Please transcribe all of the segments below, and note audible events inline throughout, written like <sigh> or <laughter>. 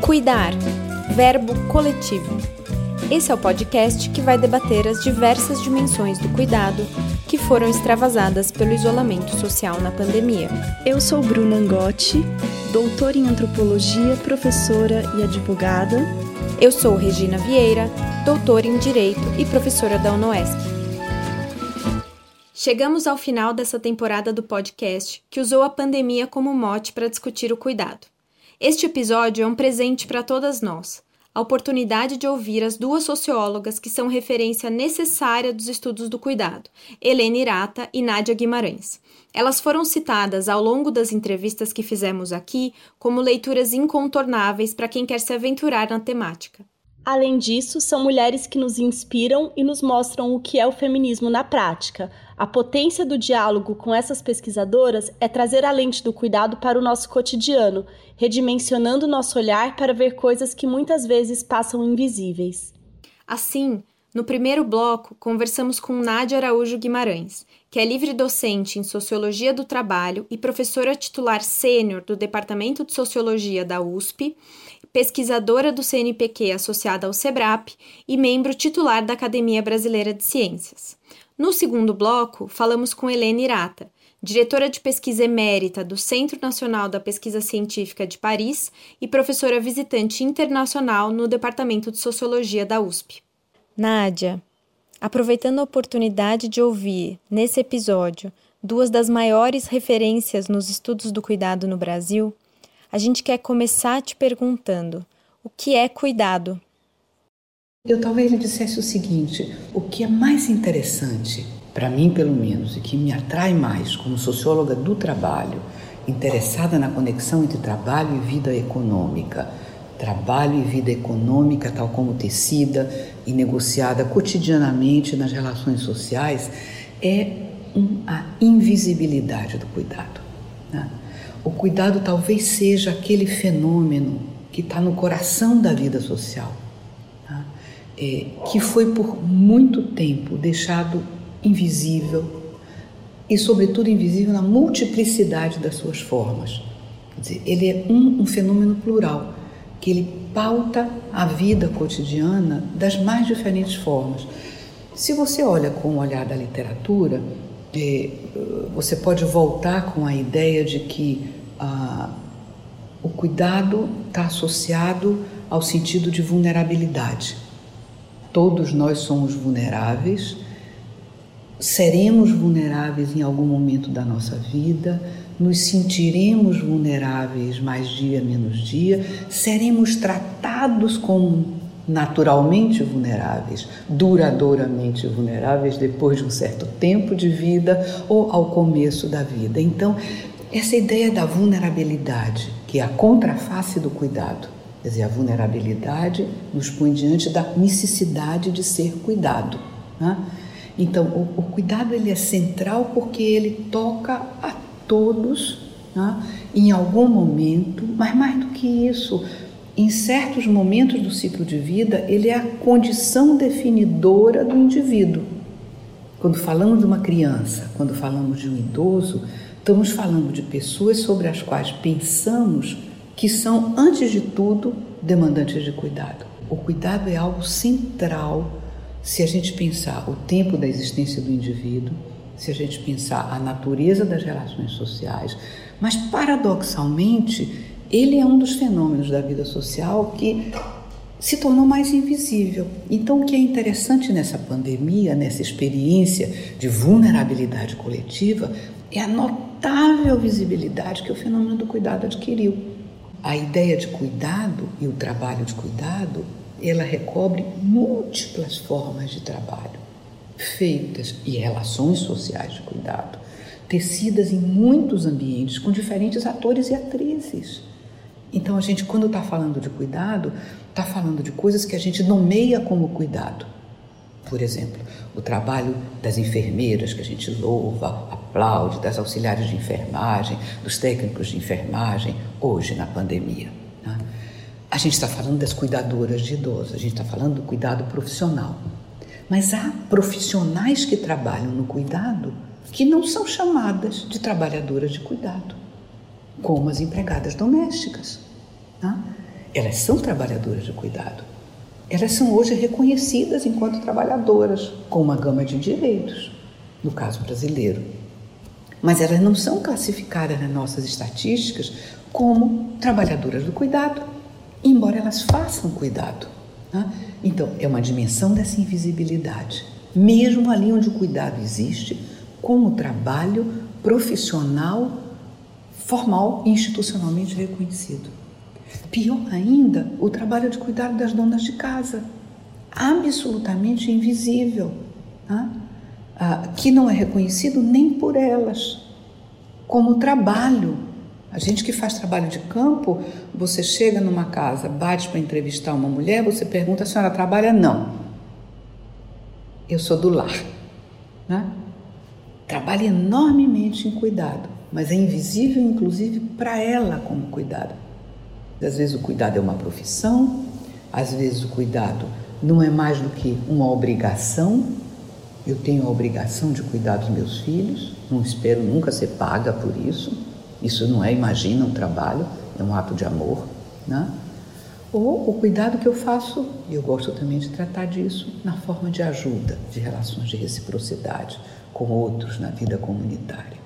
Cuidar, verbo coletivo. Esse é o podcast que vai debater as diversas dimensões do cuidado que foram extravasadas pelo isolamento social na pandemia. Eu sou Bruna Angotti, doutora em antropologia, professora e advogada. Eu sou Regina Vieira, doutora em direito e professora da UNOESC. Chegamos ao final dessa temporada do podcast que usou a pandemia como mote para discutir o cuidado. Este episódio é um presente para todas nós. A oportunidade de ouvir as duas sociólogas que são referência necessária dos estudos do cuidado, Helena Irata e Nádia Guimarães. Elas foram citadas ao longo das entrevistas que fizemos aqui como leituras incontornáveis para quem quer se aventurar na temática. Além disso, são mulheres que nos inspiram e nos mostram o que é o feminismo na prática. A potência do diálogo com essas pesquisadoras é trazer a lente do cuidado para o nosso cotidiano, redimensionando nosso olhar para ver coisas que muitas vezes passam invisíveis. Assim, no primeiro bloco, conversamos com Nádia Araújo Guimarães, que é livre docente em Sociologia do Trabalho e professora titular sênior do Departamento de Sociologia da USP pesquisadora do CNPq associada ao SEBRAP e membro titular da Academia Brasileira de Ciências. No segundo bloco, falamos com Helena Irata, diretora de pesquisa emérita do Centro Nacional da Pesquisa Científica de Paris e professora visitante internacional no Departamento de Sociologia da USP. Nádia, aproveitando a oportunidade de ouvir, nesse episódio, duas das maiores referências nos estudos do cuidado no Brasil, a gente quer começar te perguntando: o que é cuidado? Eu talvez lhe dissesse o seguinte: o que é mais interessante, para mim pelo menos, e que me atrai mais como socióloga do trabalho, interessada na conexão entre trabalho e vida econômica, trabalho e vida econômica, tal como tecida e negociada cotidianamente nas relações sociais, é a invisibilidade do cuidado. Né? O cuidado talvez seja aquele fenômeno que está no coração da vida social? É, que foi por muito tempo deixado invisível e, sobretudo, invisível na multiplicidade das suas formas. Quer dizer, ele é um, um fenômeno plural, que ele pauta a vida cotidiana das mais diferentes formas. Se você olha com o olhar da literatura, é, você pode voltar com a ideia de que ah, o cuidado está associado ao sentido de vulnerabilidade. Todos nós somos vulneráveis, seremos vulneráveis em algum momento da nossa vida, nos sentiremos vulneráveis mais dia menos dia, seremos tratados como naturalmente vulneráveis, duradouramente vulneráveis depois de um certo tempo de vida ou ao começo da vida. Então, essa ideia da vulnerabilidade, que é a contraface do cuidado, quer dizer, a vulnerabilidade nos põe diante da necessidade de ser cuidado. Né? Então, o, o, cuidado ele é central porque ele toca a todos né? em algum momento, mas mais do que isso, em certos momentos do ciclo de vida, ele é a condição definidora do indivíduo. Quando falamos de uma criança, quando falamos de um idoso, Estamos falando de pessoas sobre as quais pensamos que são, antes de tudo, demandantes de cuidado. O cuidado é algo central se a gente pensar o tempo da existência do indivíduo, se a gente pensar a natureza das relações sociais, mas paradoxalmente, ele é um dos fenômenos da vida social que se tornou mais invisível. Então, o que é interessante nessa pandemia, nessa experiência de vulnerabilidade coletiva, é a notável visibilidade que o fenômeno do cuidado adquiriu. A ideia de cuidado e o trabalho de cuidado, ela recobre múltiplas formas de trabalho, feitas e relações sociais de cuidado, tecidas em muitos ambientes com diferentes atores e atrizes. Então a gente, quando está falando de cuidado, está falando de coisas que a gente nomeia como cuidado. Por exemplo, o trabalho das enfermeiras, que a gente louva, aplaude, das auxiliares de enfermagem, dos técnicos de enfermagem, hoje na pandemia. Né? A gente está falando das cuidadoras de idosos, a gente está falando do cuidado profissional. Mas há profissionais que trabalham no cuidado que não são chamadas de trabalhadoras de cuidado, como as empregadas domésticas. Né? elas são trabalhadoras de cuidado. Elas são hoje reconhecidas enquanto trabalhadoras, com uma gama de direitos, no caso brasileiro. Mas elas não são classificadas nas nossas estatísticas como trabalhadoras do cuidado, embora elas façam cuidado. Né? Então, é uma dimensão dessa invisibilidade. Mesmo ali onde o cuidado existe, como trabalho profissional, formal e institucionalmente reconhecido. Pior ainda, o trabalho de cuidado das donas de casa, absolutamente invisível, né? ah, que não é reconhecido nem por elas, como trabalho. A gente que faz trabalho de campo, você chega numa casa, bate para entrevistar uma mulher, você pergunta: a senhora trabalha? Não. Eu sou do lar. Né? Trabalha enormemente em cuidado, mas é invisível, inclusive, para ela como cuidado. Às vezes o cuidado é uma profissão, às vezes o cuidado não é mais do que uma obrigação. Eu tenho a obrigação de cuidar dos meus filhos, não espero nunca ser paga por isso. Isso não é, imagina, um trabalho, é um ato de amor. Né? Ou o cuidado que eu faço, e eu gosto também de tratar disso, na forma de ajuda, de relações de reciprocidade com outros na vida comunitária.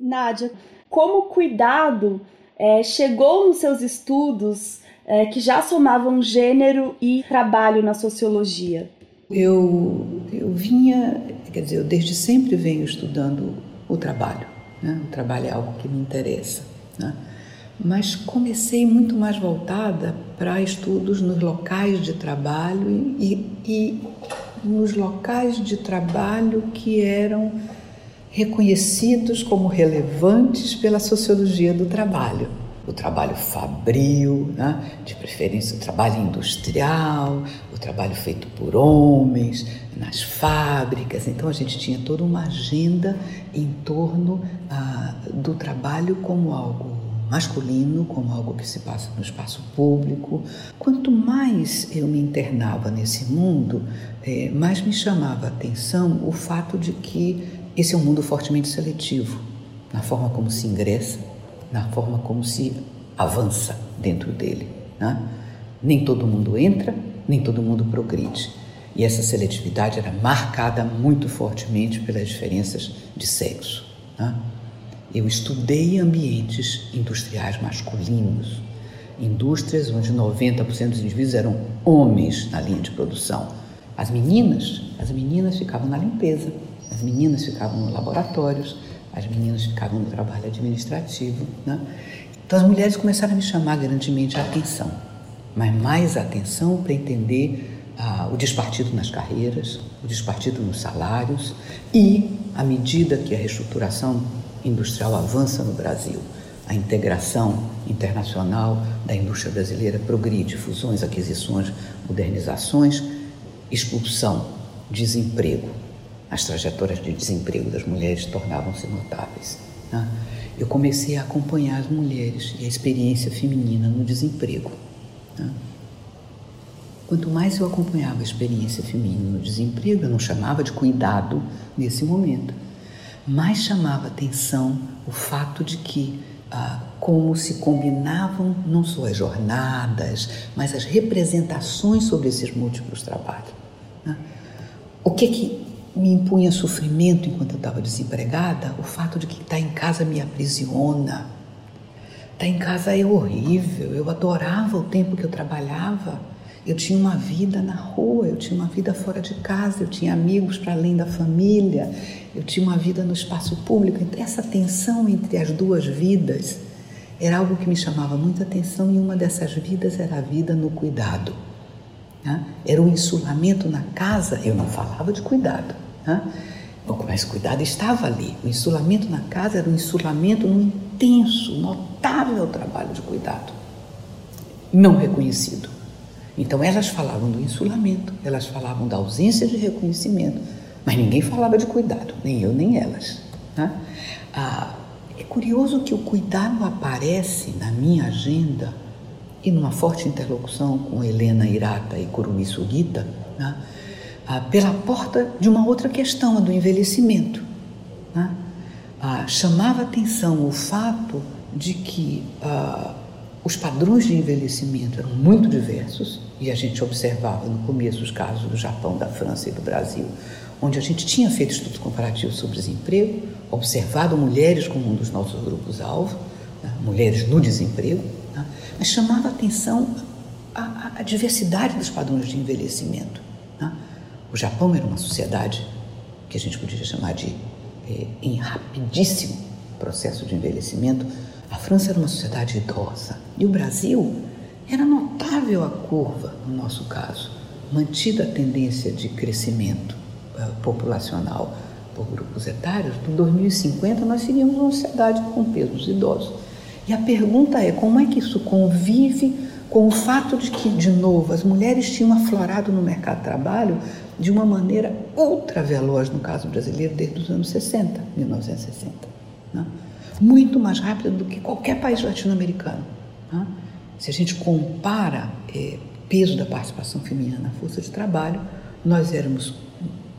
Nádia, como cuidado é, chegou nos seus estudos é, que já somavam gênero e trabalho na sociologia? Eu, eu vinha, quer dizer, eu desde sempre venho estudando o trabalho. Né? O trabalho é algo que me interessa. Né? Mas comecei muito mais voltada para estudos nos locais de trabalho e, e nos locais de trabalho que eram reconhecidos como relevantes pela sociologia do trabalho. O trabalho fabril, né? de preferência o trabalho industrial, o trabalho feito por homens, nas fábricas. Então a gente tinha toda uma agenda em torno ah, do trabalho como algo masculino, como algo que se passa no espaço público. Quanto mais eu me internava nesse mundo, eh, mais me chamava a atenção o fato de que esse é um mundo fortemente seletivo, na forma como se ingressa, na forma como se avança dentro dele. Né? Nem todo mundo entra, nem todo mundo progride. E essa seletividade era marcada muito fortemente pelas diferenças de sexo. Né? Eu estudei ambientes industriais masculinos, indústrias onde 90% dos indivíduos eram homens na linha de produção. As meninas, as meninas ficavam na limpeza, as meninas ficavam nos laboratórios, as meninas ficavam no trabalho administrativo. Né? Então as mulheres começaram a me chamar grandemente a atenção, mas mais atenção para entender ah, o despartido nas carreiras, o despartido nos salários e, à medida que a reestruturação industrial avança no Brasil, a integração internacional da indústria brasileira progride, fusões, aquisições, modernizações, expulsão, desemprego, as trajetórias de desemprego das mulheres tornavam-se notáveis. Né? Eu comecei a acompanhar as mulheres e a experiência feminina no desemprego. Né? Quanto mais eu acompanhava a experiência feminina no desemprego, eu não chamava de cuidado nesse momento, mais chamava atenção o fato de que ah, como se combinavam não só as jornadas, mas as representações sobre esses múltiplos trabalhos. Né? O que que me impunha sofrimento enquanto eu estava desempregada, o fato de que estar tá em casa me aprisiona. Estar tá em casa é horrível. Eu adorava o tempo que eu trabalhava. Eu tinha uma vida na rua, eu tinha uma vida fora de casa, eu tinha amigos para além da família, eu tinha uma vida no espaço público. Então, essa tensão entre as duas vidas era algo que me chamava muita atenção e uma dessas vidas era a vida no cuidado. Né? Era o insulamento na casa, eu não falava de cuidado. Né? Mas cuidado estava ali. O insulamento na casa era um insulamento num intenso, notável trabalho de cuidado, não reconhecido. Então elas falavam do insulamento, elas falavam da ausência de reconhecimento, mas ninguém falava de cuidado, nem eu nem elas. Né? Ah, é curioso que o cuidado aparece na minha agenda e numa forte interlocução com Helena Irata e Kurumi Sugita, né? ah, pela porta de uma outra questão, a do envelhecimento. Né? Ah, chamava atenção o fato de que ah, os padrões de envelhecimento eram muito diversos e a gente observava no começo os casos do Japão, da França e do Brasil, onde a gente tinha feito estudos comparativos sobre desemprego, observado mulheres como um dos nossos grupos-alvo, né, mulheres no desemprego, né, mas chamava a atenção a, a, diversidade dos padrões de envelhecimento. Né. O Japão era uma sociedade que a gente podia chamar de eh, em rapidíssimo processo de envelhecimento. A França era uma sociedade idosa e o Brasil era notável a curva, no nosso caso, mantida a tendência de crescimento uh, populacional por grupos etários, em 2050 nós seríamos uma sociedade com pesos idosos. E a pergunta é como é que isso convive com o fato de que, de novo, as mulheres tinham aflorado no mercado de trabalho de uma maneira ultra veloz, no caso brasileiro, desde os anos 60, 1960. Né? Muito mais rápida do que qualquer país latino-americano. Né? Se a gente compara é, peso da participação feminina na força de trabalho, nós éramos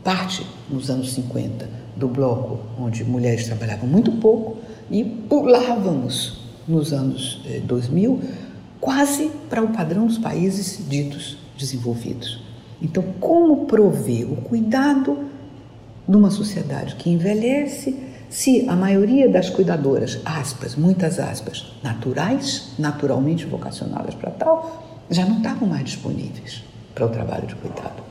parte, nos anos 50, do bloco onde mulheres trabalhavam muito pouco e pulávamos nos anos 2000 eh, quase para o padrão dos países ditos desenvolvidos. Então, como prover o cuidado numa sociedade que envelhece se a maioria das cuidadoras, aspas, muitas aspas, naturais, naturalmente vocacionadas para tal, já não estavam mais disponíveis para o trabalho de cuidado.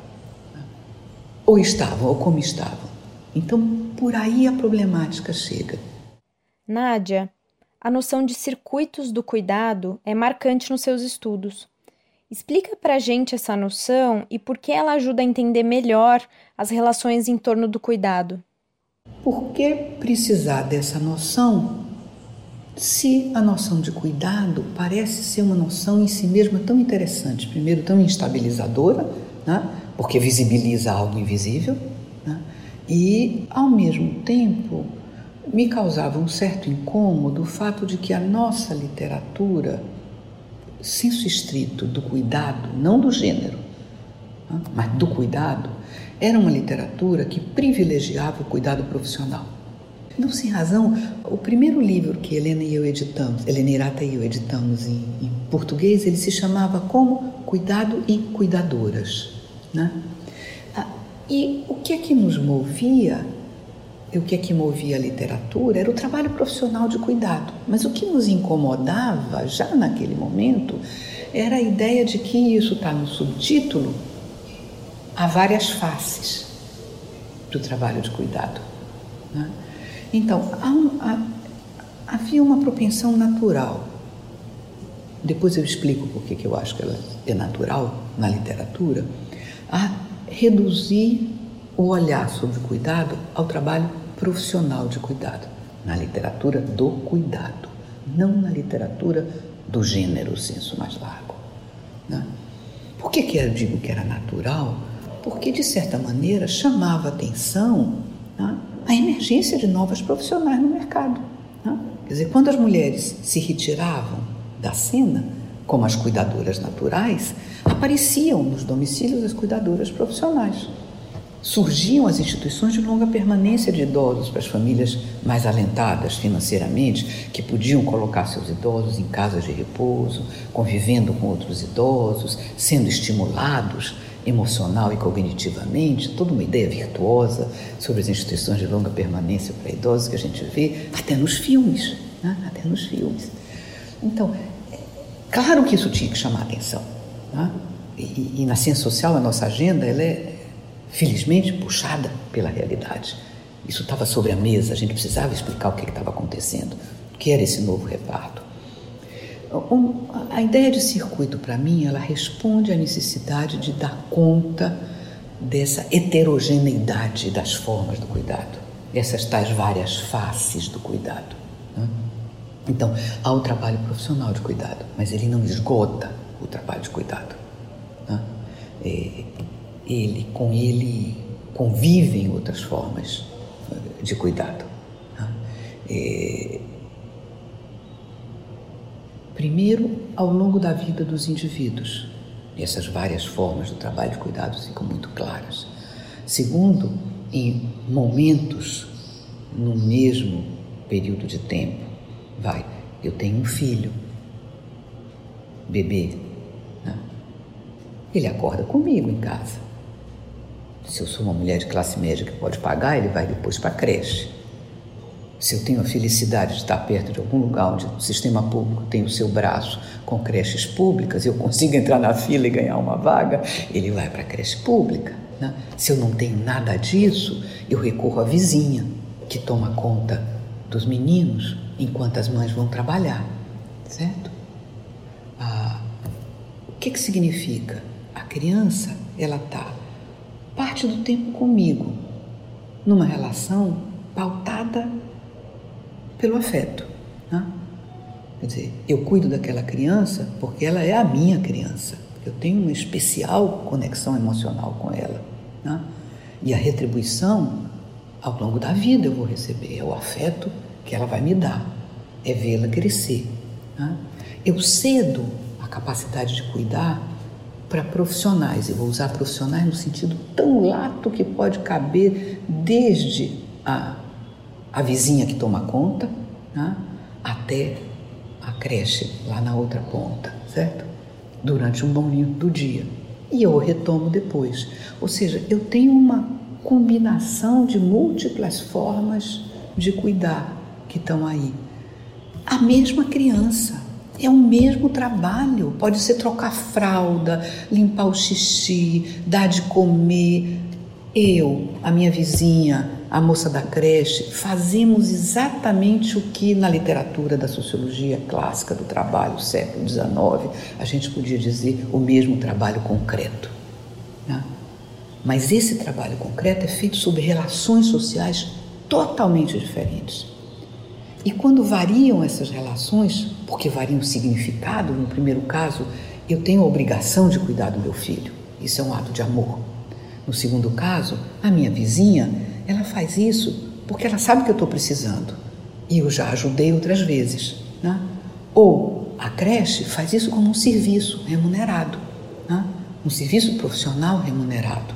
Ou estavam, ou como estavam. Então, por aí a problemática chega. Nádia, a noção de circuitos do cuidado é marcante nos seus estudos. Explica para a gente essa noção e por que ela ajuda a entender melhor as relações em torno do cuidado. Por que precisar dessa noção se a noção de cuidado parece ser uma noção em si mesma tão interessante? Primeiro, tão instabilizadora, né? porque visibiliza algo invisível, né? e, ao mesmo tempo, me causava um certo incômodo o fato de que a nossa literatura, senso estrito do cuidado, não do gênero, né? mas do cuidado, era uma literatura que privilegiava o cuidado profissional. Não sem razão, o primeiro livro que Helena e eu editamos, Helena Irata e eu editamos em, em português, ele se chamava como Cuidado e Cuidadoras. Né? Ah, e o que é que nos movia, e o que é que movia a literatura, era o trabalho profissional de cuidado. Mas o que nos incomodava, já naquele momento, era a ideia de que isso está no subtítulo há várias faces do trabalho de cuidado. Né? Então, há, há, havia uma propensão natural. Depois eu explico por que eu acho que ela é natural na literatura, a reduzir o olhar sobre o cuidado ao trabalho profissional de cuidado, na literatura do cuidado, não na literatura do gênero, senso mais largo. Né? Por que, que eu digo que era natural? porque, de certa maneira, chamava atenção né, a emergência de novas profissionais no mercado. Né? Quer dizer, quando as mulheres se retiravam da cena, como as cuidadoras naturais, apareciam nos domicílios as cuidadoras profissionais surgiam as instituições de longa permanência de idosos para as famílias mais alentadas financeiramente, que podiam colocar seus idosos em casas de repouso, convivendo com outros idosos, sendo estimulados emocional e cognitivamente, toda uma ideia virtuosa sobre as instituições de longa permanência para idosos que a gente vê até nos filmes, né? até nos filmes. Então, é claro que isso tinha que chamar a atenção. Né? E, e, na ciência social a nossa agenda ela é felizmente puxada pela realidade. Isso estava sobre a mesa, a gente precisava explicar o que estava acontecendo, o que era esse novo reparto. A ideia de circuito, para mim, ela responde à necessidade de dar conta dessa heterogeneidade das formas do cuidado, essas tais várias faces do cuidado. Né? Então, há o trabalho profissional de cuidado, mas ele não esgota o trabalho de cuidado. Né? É, ele, com ele convivem outras formas de cuidado. Né? É, primeiro, ao longo da vida dos indivíduos, essas várias formas do trabalho de cuidados ficam muito claras. Segundo, em momentos no mesmo período de tempo, vai, eu tenho um filho bebê. Né? Ele acorda comigo em casa. Se eu sou uma mulher de classe média que pode pagar, ele vai depois para a creche. Se eu tenho a felicidade de estar perto de algum lugar onde o sistema público tem o seu braço com creches públicas, eu consigo entrar na fila e ganhar uma vaga, ele vai para a creche pública. Né? Se eu não tenho nada disso, eu recorro à vizinha, que toma conta dos meninos enquanto as mães vão trabalhar, certo? Ah, o que, que significa? A criança, ela está parte do tempo comigo, numa relação pautada pelo afeto. Né? Quer dizer, eu cuido daquela criança porque ela é a minha criança. Eu tenho uma especial conexão emocional com ela. Né? E a retribuição, ao longo da vida, eu vou receber. É o afeto que ela vai me dar. É vê-la crescer. Né? Eu cedo a capacidade de cuidar para profissionais. Eu vou usar profissionais no sentido tão lato que pode caber desde a, a vizinha que toma conta né? até a creche lá na outra ponta, certo? Durante um bom do dia. E eu retomo depois. Ou seja, eu tenho uma combinação de múltiplas formas de cuidar que estão aí. A mesma criança, é o mesmo trabalho. Pode ser trocar fralda, limpar o xixi, dar de comer. Eu, a minha vizinha, a moça da creche, fazemos exatamente o que na literatura da sociologia clássica do trabalho, século XIX, a gente podia dizer o mesmo trabalho concreto. Né? Mas esse trabalho concreto é feito sobre relações sociais totalmente diferentes. E quando variam essas relações, porque variam o significado, no primeiro caso, eu tenho a obrigação de cuidar do meu filho. Isso é um ato de amor. No segundo caso, a minha vizinha, ela faz isso porque ela sabe que eu estou precisando. E eu já ajudei outras vezes. Né? Ou a creche faz isso como um serviço remunerado. Né? Um serviço profissional remunerado.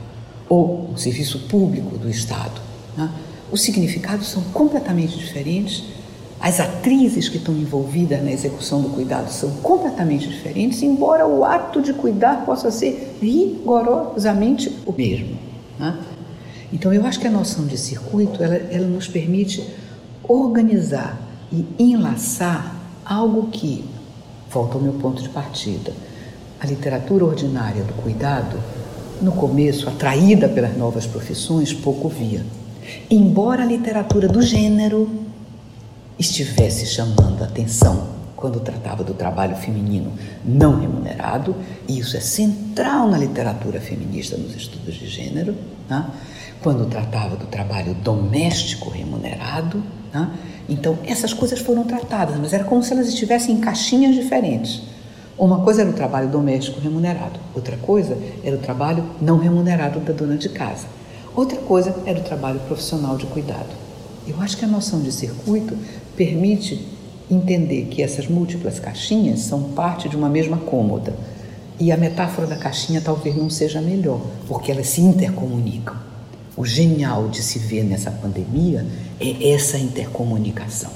Ou um serviço público do Estado. Né? Os significados são completamente diferentes as atrizes que estão envolvidas na execução do cuidado são completamente diferentes, embora o ato de cuidar possa ser rigorosamente o mesmo. Né? Então, eu acho que a noção de circuito ela, ela nos permite organizar e enlaçar algo que, volta ao meu ponto de partida, a literatura ordinária do cuidado, no começo, atraída pelas novas profissões, pouco via. Embora a literatura do gênero estivesse chamando a atenção quando tratava do trabalho feminino não remunerado, e isso é central na literatura feminista nos estudos de gênero, né? quando tratava do trabalho doméstico remunerado. Né? Então, essas coisas foram tratadas, mas era como se elas estivessem em caixinhas diferentes. Uma coisa era o trabalho doméstico remunerado, outra coisa era o trabalho não remunerado da dona de casa, outra coisa era o trabalho profissional de cuidado. Eu acho que a noção de circuito permite entender que essas múltiplas caixinhas são parte de uma mesma cômoda. E a metáfora da caixinha talvez não seja melhor, porque elas se intercomunicam. O genial de se ver nessa pandemia é essa intercomunicação.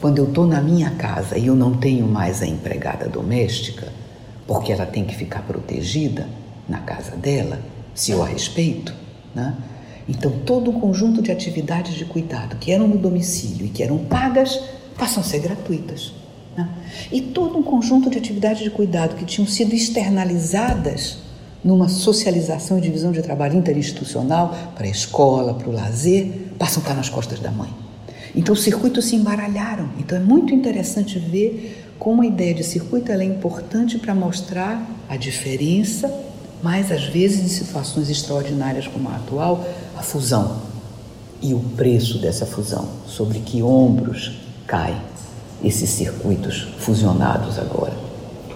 Quando eu estou na minha casa e eu não tenho mais a empregada doméstica, porque ela tem que ficar protegida na casa dela, se eu a respeito, né? Então, todo um conjunto de atividades de cuidado que eram no domicílio e que eram pagas passam a ser gratuitas. Né? E todo um conjunto de atividades de cuidado que tinham sido externalizadas numa socialização e divisão de trabalho interinstitucional para a escola, para o lazer, passam a estar nas costas da mãe. Então, os circuitos se embaralharam. Então, é muito interessante ver como a ideia de circuito é importante para mostrar a diferença mas às vezes em situações extraordinárias como a atual, a fusão e o preço dessa fusão, sobre que ombros caem esses circuitos fusionados agora.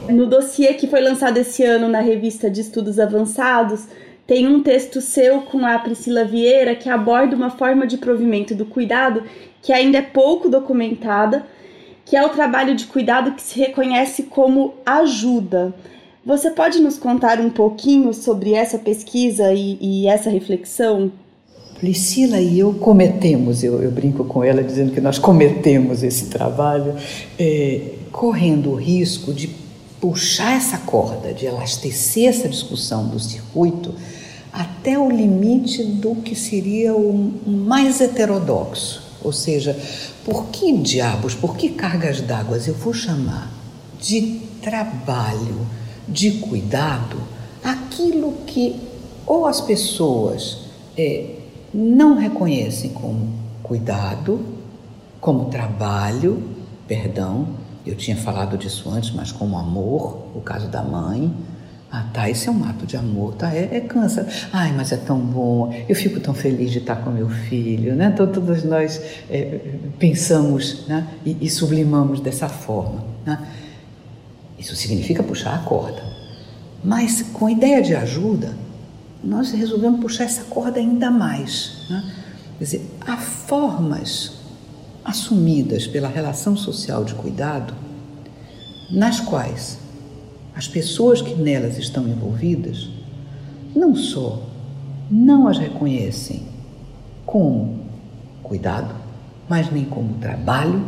No dossiê que foi lançado esse ano na revista de Estudos Avançados, tem um texto seu com a Priscila Vieira que aborda uma forma de provimento do cuidado que ainda é pouco documentada, que é o trabalho de cuidado que se reconhece como ajuda. Você pode nos contar um pouquinho sobre essa pesquisa e, e essa reflexão? Priscila e eu cometemos, eu, eu, brinco com ela dizendo que nós cometemos esse trabalho, é, correndo o risco de puxar essa corda, de elastecer essa discussão do circuito até o limite do que seria o mais heterodoxo. Ou seja, por que diabos, por que cargas d'água eu vou chamar de trabalho, de cuidado, aquilo que ou as pessoas é, não reconhecem como cuidado, como trabalho, perdão, eu tinha falado disso antes, mas como amor, o caso da mãe. Ah, tá, esse é um ato de amor, tá? É, é cansa. Ai, mas é tão bom, eu fico tão feliz de estar com meu filho, né? Então, todos nós é, pensamos né? e, e sublimamos dessa forma, né? Isso significa puxar a corda. Mas com a ideia de ajuda, nós resolvemos puxar essa corda ainda mais. Né? Quer dizer, há formas assumidas pela relação social de cuidado nas quais as pessoas que nelas estão envolvidas não só não as reconhecem como cuidado, mas nem como trabalho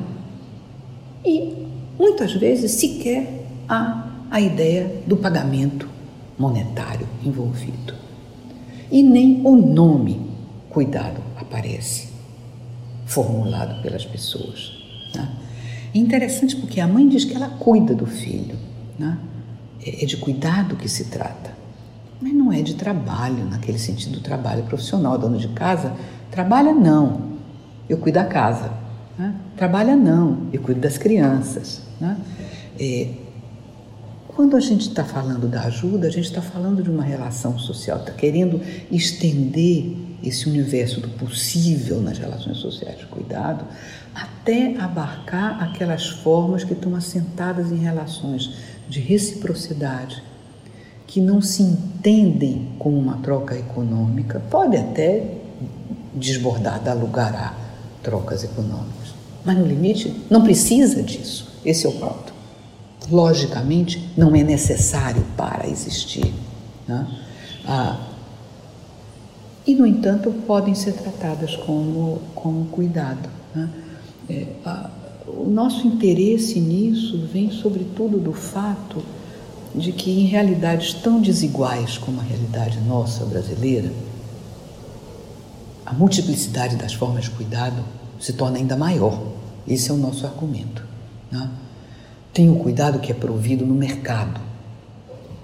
e muitas vezes sequer há a ideia do pagamento monetário envolvido. E nem o nome cuidado aparece formulado pelas pessoas. Né? É interessante porque a mãe diz que ela cuida do filho, né? é de cuidado que se trata, mas não é de trabalho, naquele sentido, trabalho profissional. Dono de casa trabalha não, eu cuido da casa. Né? Trabalha não, eu cuido das crianças. Né? É, quando a gente está falando da ajuda, a gente está falando de uma relação social, está querendo estender esse universo do possível nas relações sociais de cuidado, até abarcar aquelas formas que estão assentadas em relações de reciprocidade, que não se entendem como uma troca econômica, pode até desbordar, dar lugar a trocas econômicas, mas no limite não precisa disso. Esse é o ponto. Logicamente, não é necessário para existir. Né? Ah, e, no entanto, podem ser tratadas como cuidado. Né? É, a, o nosso interesse nisso vem, sobretudo, do fato de que, em realidades tão desiguais como a realidade nossa brasileira, a multiplicidade das formas de cuidado se torna ainda maior. Esse é o nosso argumento. Né? Tem o cuidado que é provido no mercado,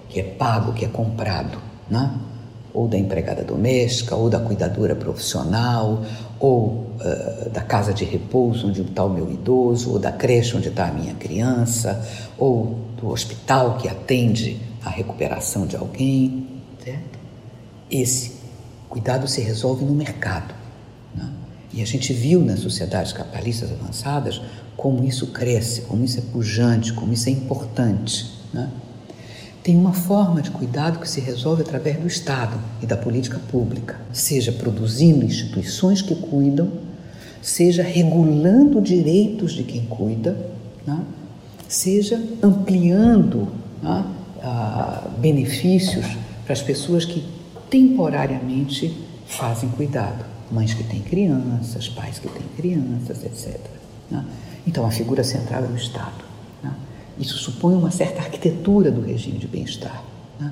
que é pago, que é comprado. Né? ou da empregada doméstica, ou da cuidadora profissional, ou uh, da casa de repouso onde está o meu idoso, ou da creche onde está a minha criança, ou do hospital que atende a recuperação de alguém. Certo? Esse cuidado se resolve no mercado. Né? E a gente viu nas sociedades capitalistas avançadas como isso cresce, como isso é pujante, como isso é importante. Né? tem uma forma de cuidado que se resolve através do Estado e da política pública, seja produzindo instituições que cuidam, seja regulando direitos de quem cuida, né? seja ampliando né? ah, benefícios para as pessoas que temporariamente fazem cuidado, mães que têm crianças, pais que têm crianças, etc. Né? Então a figura central é o Estado. Isso supõe uma certa arquitetura do regime de bem-estar. Né?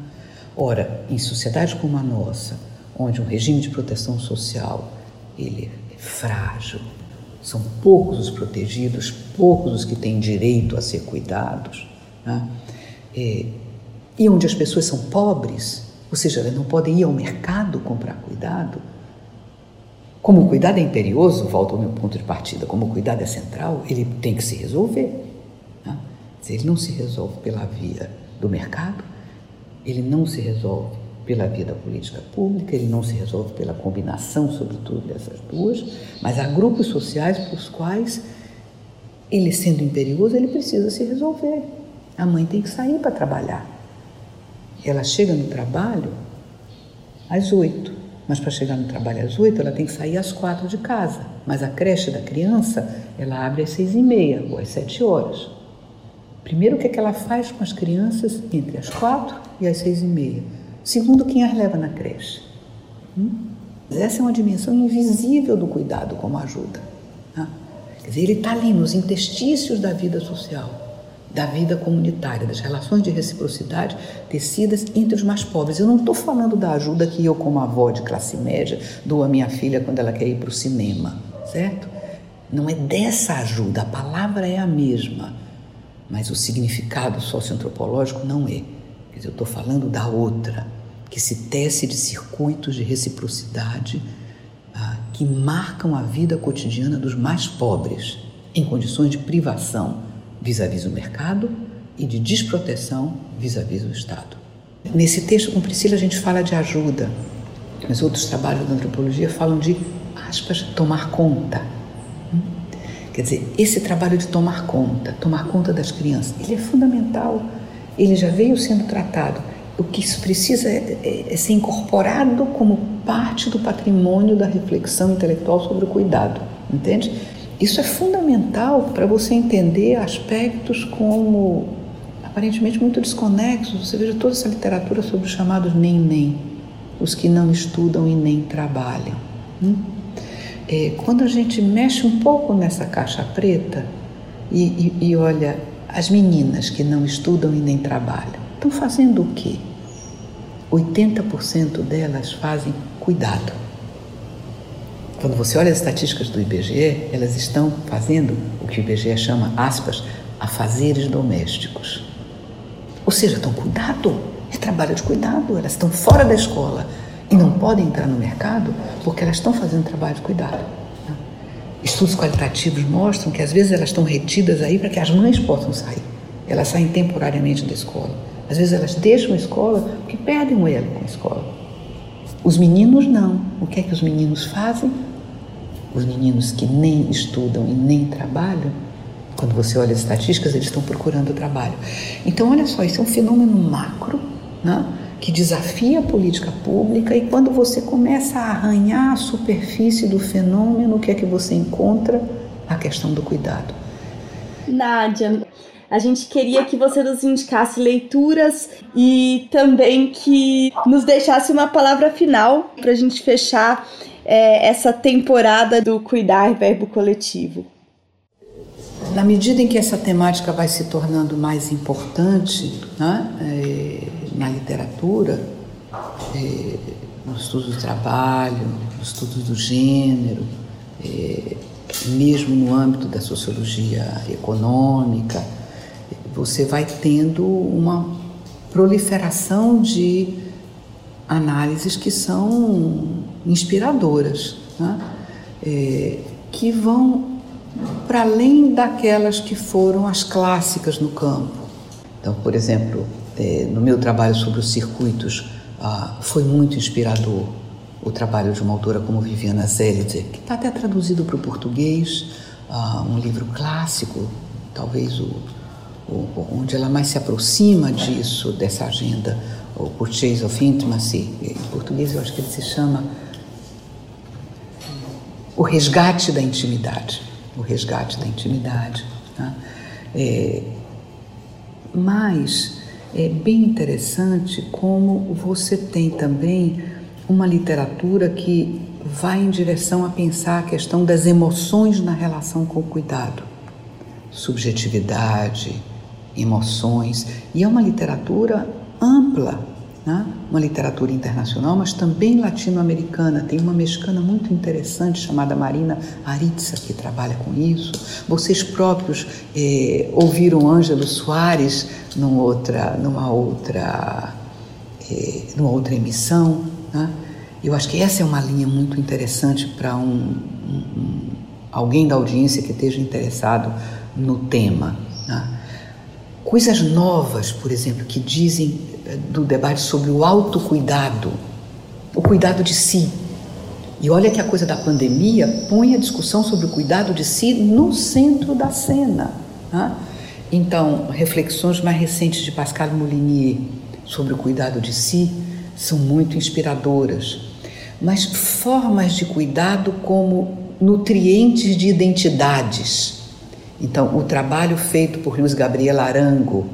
Ora, em sociedades como a nossa, onde um regime de proteção social ele é frágil, são poucos os protegidos, poucos os que têm direito a ser cuidados, né? é, e onde as pessoas são pobres, ou seja, elas não podem ir ao mercado comprar cuidado. Como o cuidado é imperioso, volta ao meu ponto de partida, como o cuidado é central, ele tem que se resolver. Se ele não se resolve pela via do mercado, ele não se resolve pela via da política pública, ele não se resolve pela combinação, sobretudo, dessas duas, mas há grupos sociais para os quais ele, sendo imperioso, ele precisa se resolver. A mãe tem que sair para trabalhar. Ela chega no trabalho às oito, mas para chegar no trabalho às oito, ela tem que sair às quatro de casa. Mas a creche da criança, ela abre às seis e meia ou às sete horas. Primeiro, o que, é que ela faz com as crianças entre as quatro e as seis e meia. Segundo, quem as leva na creche. Hum? Essa é uma dimensão invisível do cuidado como ajuda. Né? Quer dizer, ele está ali nos interstícios da vida social. Da vida comunitária, das relações de reciprocidade tecidas entre os mais pobres. Eu não estou falando da ajuda que eu, como avó de classe média, dou à minha filha quando ela quer ir para o cinema, certo? Não é dessa ajuda, a palavra é a mesma, mas o significado socioantropológico não é. Quer dizer, eu estou falando da outra, que se tece de circuitos de reciprocidade ah, que marcam a vida cotidiana dos mais pobres, em condições de privação vis-à-vis -vis o mercado e de desproteção vis-à-vis -vis o Estado. Nesse texto com Priscila a gente fala de ajuda, mas outros trabalhos da antropologia falam de, aspas, tomar conta. Quer dizer, esse trabalho de tomar conta, tomar conta das crianças, ele é fundamental. Ele já veio sendo tratado. O que isso precisa é, é, é ser incorporado como parte do patrimônio da reflexão intelectual sobre o cuidado, entende? Isso é fundamental para você entender aspectos como aparentemente muito desconexos. Você veja toda essa literatura sobre os chamados nem-nem, os que não estudam e nem trabalham. Hum? É, quando a gente mexe um pouco nessa caixa preta e, e, e olha as meninas que não estudam e nem trabalham, estão fazendo o quê? 80% delas fazem cuidado. Quando você olha as estatísticas do IBGE, elas estão fazendo o que o IBGE chama, aspas, afazeres domésticos. Ou seja, estão cuidado, é trabalho de cuidado, elas estão fora da escola e não podem entrar no mercado porque elas estão fazendo trabalho de cuidado. Estudos qualitativos mostram que às vezes elas estão retidas aí para que as mães possam sair. Elas saem temporariamente da escola. Às vezes elas deixam a escola porque perdem o elo com a escola. Os meninos não. O que é que os meninos fazem? Os meninos que nem estudam e nem trabalham, quando você olha as estatísticas, eles estão procurando trabalho. Então, olha só, isso é um fenômeno macro, né, que desafia a política pública, e quando você começa a arranhar a superfície do fenômeno, o que é que você encontra? A questão do cuidado. Nádia, a gente queria que você nos indicasse leituras e também que nos deixasse uma palavra final para a gente fechar é, essa temporada do cuidar verbo coletivo? Na medida em que essa temática vai se tornando mais importante né, é, na literatura, é, no estudo do trabalho, no estudo do gênero, é, mesmo no âmbito da sociologia econômica, você vai tendo uma proliferação de análises que são inspiradoras, né? é, que vão para além daquelas que foram as clássicas no campo. Então, por exemplo, é, no meu trabalho sobre os circuitos, ah, foi muito inspirador o trabalho de uma autora como Viviana Zelizer, que está até traduzido para o português, ah, um livro clássico, talvez o, o, onde ela mais se aproxima disso, dessa agenda, o Purchase of Intimacy, em português eu acho que ele se chama o resgate da intimidade, o resgate da intimidade. Tá? É, mas é bem interessante como você tem também uma literatura que vai em direção a pensar a questão das emoções na relação com o cuidado, subjetividade, emoções, e é uma literatura ampla né? uma literatura internacional, mas também latino-americana. Tem uma mexicana muito interessante chamada Marina Aritza, que trabalha com isso. Vocês próprios eh, ouviram Ângelo Soares numa outra, numa outra, eh, numa outra emissão. Né? Eu acho que essa é uma linha muito interessante para um, um, alguém da audiência que esteja interessado no tema. Né? Coisas novas, por exemplo, que dizem do debate sobre o autocuidado, o cuidado de si. E olha que a coisa da pandemia põe a discussão sobre o cuidado de si no centro da cena. Né? Então, reflexões mais recentes de Pascal Moulinier sobre o cuidado de si são muito inspiradoras. Mas formas de cuidado como nutrientes de identidades. Então, o trabalho feito por Luiz Gabriel Arango,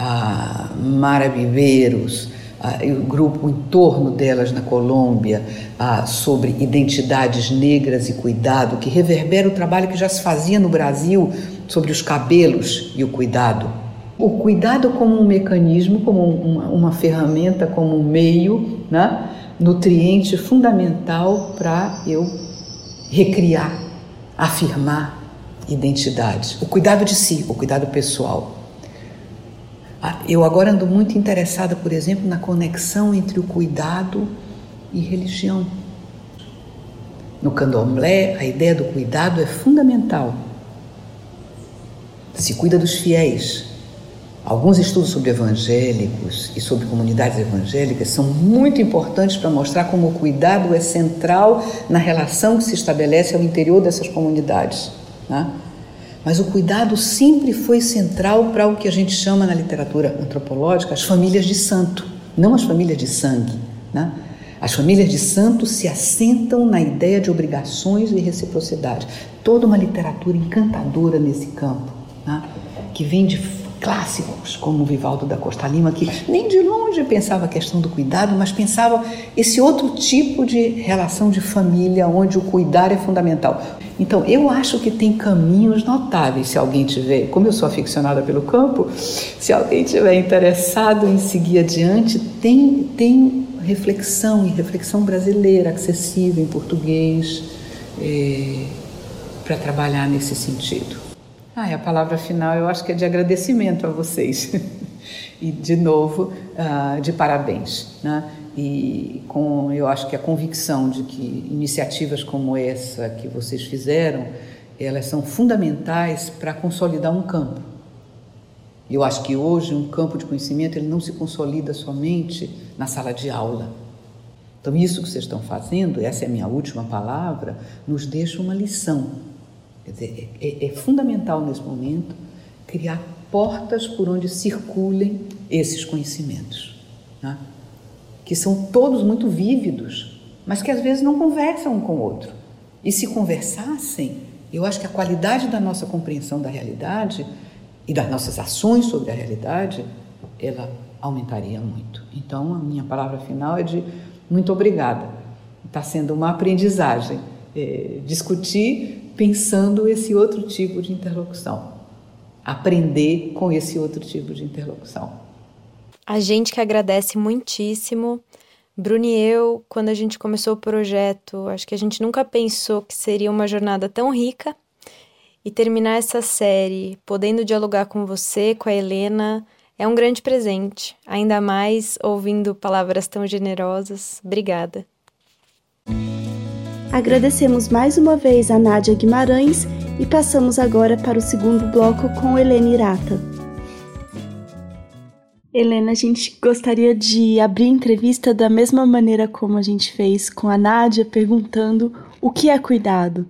a Mara Viveiros, a, o grupo em torno delas na Colômbia, a, sobre identidades negras e cuidado, que reverbera o trabalho que já se fazia no Brasil sobre os cabelos e o cuidado. o cuidado como um mecanismo, como uma, uma ferramenta, como um meio, né? nutriente fundamental para eu recriar, afirmar identidade. O cuidado de si, o cuidado pessoal. Eu agora ando muito interessada, por exemplo, na conexão entre o cuidado e religião. No candomblé, a ideia do cuidado é fundamental. Se cuida dos fiéis. Alguns estudos sobre evangélicos e sobre comunidades evangélicas são muito importantes para mostrar como o cuidado é central na relação que se estabelece ao interior dessas comunidades. Né? Mas o cuidado sempre foi central para o que a gente chama na literatura antropológica as famílias de santo, não as famílias de sangue. Né? As famílias de santo se assentam na ideia de obrigações e reciprocidade. Toda uma literatura encantadora nesse campo, né? que vem de clássicos como Vivaldo da Costa Lima, que nem de longe pensava a questão do cuidado, mas pensava esse outro tipo de relação de família onde o cuidar é fundamental. Então, eu acho que tem caminhos notáveis. Se alguém tiver, como eu sou aficionada pelo campo, se alguém tiver interessado em seguir adiante, tem, tem reflexão e reflexão brasileira acessível em português é, para trabalhar nesse sentido. Ah, e a palavra final eu acho que é de agradecimento a vocês. <laughs> e, de novo, uh, de parabéns. Né? E com eu acho que a convicção de que iniciativas como essa que vocês fizeram elas são fundamentais para consolidar um campo. Eu acho que hoje um campo de conhecimento ele não se consolida somente na sala de aula. Então isso que vocês estão fazendo essa é a minha última palavra nos deixa uma lição. Quer dizer é, é fundamental nesse momento criar portas por onde circulem esses conhecimentos né? Que são todos muito vívidos, mas que às vezes não conversam um com o outro. E se conversassem, eu acho que a qualidade da nossa compreensão da realidade e das nossas ações sobre a realidade, ela aumentaria muito. Então, a minha palavra final é de muito obrigada. Está sendo uma aprendizagem é, discutir pensando esse outro tipo de interlocução, aprender com esse outro tipo de interlocução. A gente que agradece muitíssimo. Bruni e eu, quando a gente começou o projeto, acho que a gente nunca pensou que seria uma jornada tão rica. E terminar essa série podendo dialogar com você, com a Helena, é um grande presente, ainda mais ouvindo palavras tão generosas. Obrigada. Agradecemos mais uma vez a Nádia Guimarães e passamos agora para o segundo bloco com Helena Irata. Helena, a gente gostaria de abrir a entrevista da mesma maneira como a gente fez com a Nádia, perguntando o que é cuidado.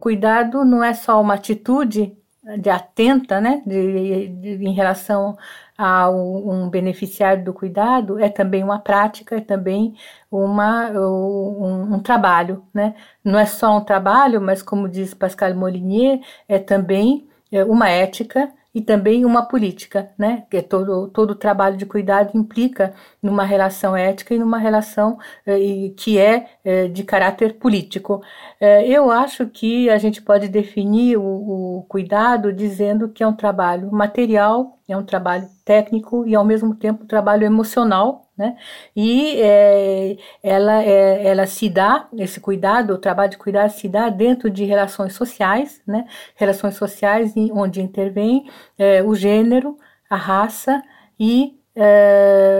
Cuidado não é só uma atitude de atenta, né, de, de, em relação a um beneficiário do cuidado, é também uma prática, é também uma, um, um, trabalho, né? Não é só um trabalho, mas como diz Pascal Molinier, é também é, uma ética e também uma política, né? Que é todo todo trabalho de cuidado implica numa relação ética e numa relação eh, que é eh, de caráter político. Eh, eu acho que a gente pode definir o, o cuidado dizendo que é um trabalho material, é um trabalho técnico e ao mesmo tempo um trabalho emocional né? E é, ela, é, ela se dá, esse cuidado, o trabalho de cuidar se dá dentro de relações sociais, né? Relações sociais onde intervém é, o gênero, a raça e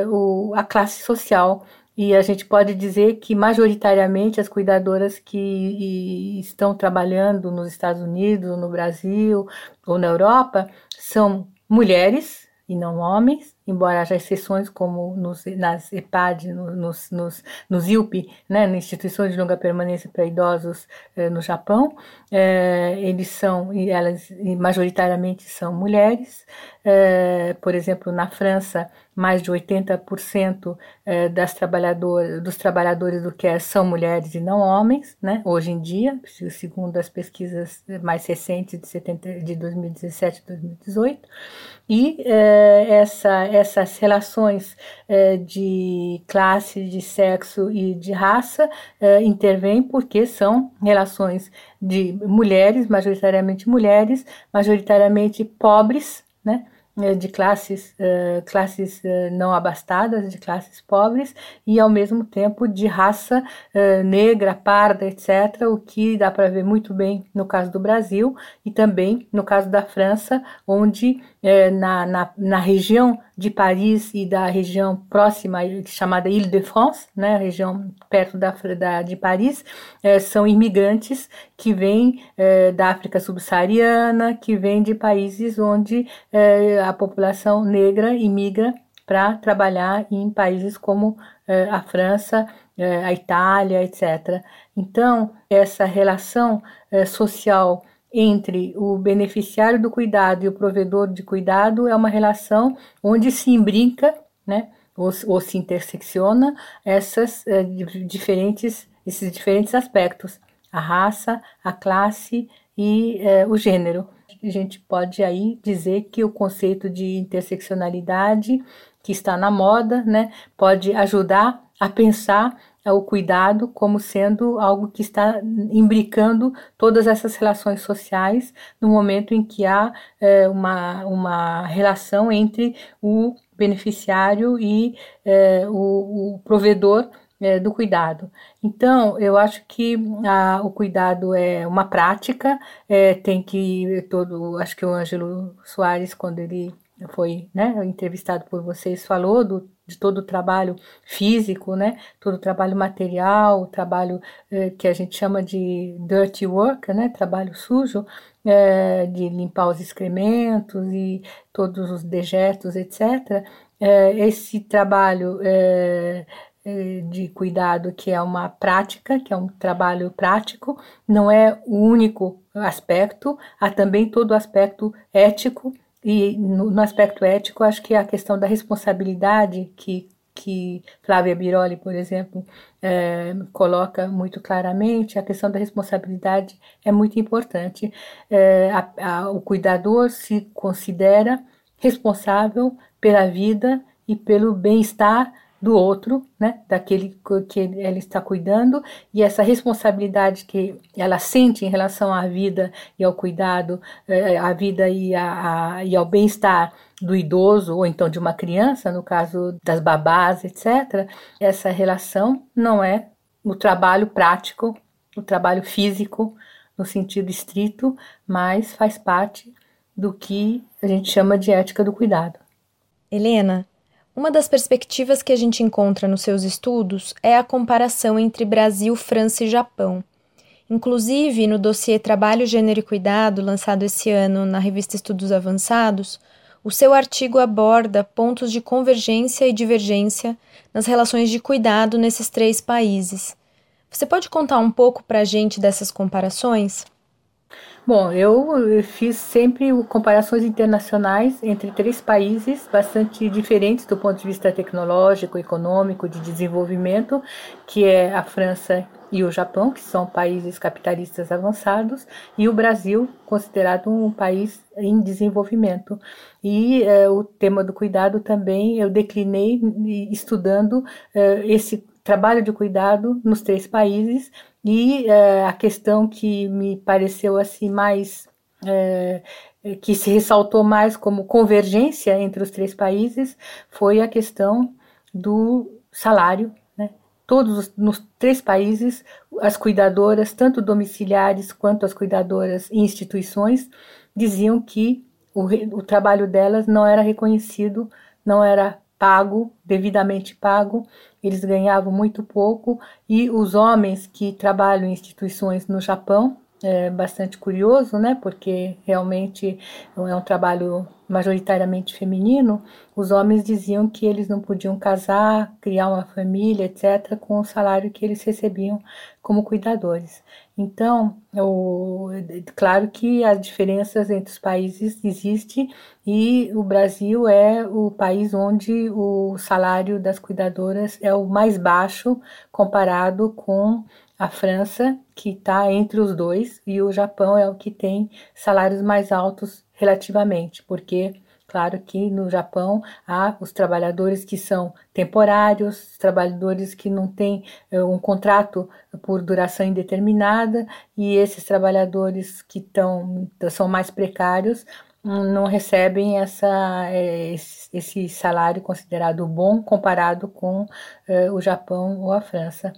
o, a classe social. E a gente pode dizer que, majoritariamente, as cuidadoras que estão trabalhando nos Estados Unidos, no Brasil ou na Europa são mulheres e não homens, embora haja exceções como nos, nas EPAD, nos, nos, nos IUP, né, instituições de longa permanência para idosos eh, no Japão, eh, eles são, e elas majoritariamente são mulheres, eh, por exemplo, na França, mais de 80% eh, das trabalhadoras, dos trabalhadores do CARE são mulheres e não homens, né, hoje em dia, segundo as pesquisas mais recentes de, 70, de 2017 e 2018, e eh, essa essas relações é, de classe, de sexo e de raça é, intervêm porque são relações de mulheres, majoritariamente mulheres, majoritariamente pobres, né? eh, de classes, uh, classes uh, não abastadas, de classes pobres, e ao mesmo tempo de raça uh, negra, parda, etc., o que dá para ver muito bem no caso do Brasil e também no caso da França, onde na, na, na, região de Paris e da região próxima, chamada Ile-de-France, né, região perto da, da de Paris, são imigrantes que vêm da África subsaariana, que vêm de países onde a população negra imigra para trabalhar em países como eh, a França, eh, a Itália, etc. Então, essa relação eh, social entre o beneficiário do cuidado e o provedor de cuidado é uma relação onde se imbrinca, né, ou, ou se intersecciona essas diferentes, esses diferentes aspectos, a raça, a classe e o gênero. A gente pode aí dizer que o conceito de interseccionalidade que está na moda, né, pode ajudar a pensar o cuidado como sendo algo que está imbricando todas essas relações sociais no momento em que há é, uma, uma relação entre o beneficiário e é, o, o provedor é, do cuidado. Então, eu acho que a, o cuidado é uma prática, é, tem que todo, acho que o Ângelo Soares, quando ele foi né, entrevistado por vocês, falou do, de todo o trabalho físico, né, todo o trabalho material, o trabalho é, que a gente chama de dirty work, né, trabalho sujo, é, de limpar os excrementos e todos os dejetos, etc. É, esse trabalho é, eh, de cuidado que é uma prática, que é um trabalho prático, não é o único aspecto, há também todo o aspecto ético, e no, no aspecto ético, acho que a questão da responsabilidade que que Flávia Biroli, por exemplo, é, coloca muito claramente, a questão da responsabilidade é muito importante. É, a, a, o cuidador se considera responsável pela vida e pelo bem-estar do outro, né, daquele que ela está cuidando, e essa responsabilidade que ela sente em relação à vida e ao cuidado, eh, à vida e, a, a, e ao bem-estar do idoso ou então de uma criança, no caso das babás, etc., essa relação não é o trabalho prático, o trabalho físico, no sentido estrito, mas faz parte do que a gente chama de ética do cuidado. Helena, uma das perspectivas que a gente encontra nos seus estudos é a comparação entre Brasil, França e Japão. Inclusive, no dossiê Trabalho, Gênero e Cuidado, lançado esse ano na revista Estudos Avançados, o seu artigo aborda pontos de convergência e divergência nas relações de cuidado nesses três países. Você pode contar um pouco para a gente dessas comparações? Bom, eu fiz sempre comparações internacionais entre três países bastante diferentes do ponto de vista tecnológico, econômico, de desenvolvimento, que é a França e o Japão, que são países capitalistas avançados, e o Brasil, considerado um país em desenvolvimento. E eh, o tema do cuidado também eu declinei estudando eh, esse trabalho de cuidado nos três países e é, a questão que me pareceu assim mais é, que se ressaltou mais como convergência entre os três países foi a questão do salário. Né? Todos os, nos três países, as cuidadoras, tanto domiciliares quanto as cuidadoras em instituições, diziam que o, o trabalho delas não era reconhecido, não era pago, devidamente pago, eles ganhavam muito pouco e os homens que trabalham em instituições no Japão é bastante curioso, né? Porque realmente é um trabalho majoritariamente feminino. Os homens diziam que eles não podiam casar, criar uma família, etc., com o salário que eles recebiam como cuidadores. Então, o, claro que as diferenças entre os países existem e o Brasil é o país onde o salário das cuidadoras é o mais baixo comparado com a França, que está entre os dois, e o Japão é o que tem salários mais altos relativamente, porque Claro que no Japão há os trabalhadores que são temporários, trabalhadores que não têm é, um contrato por duração indeterminada, e esses trabalhadores que tão, são mais precários não recebem essa, é, esse salário considerado bom comparado com é, o Japão ou a França.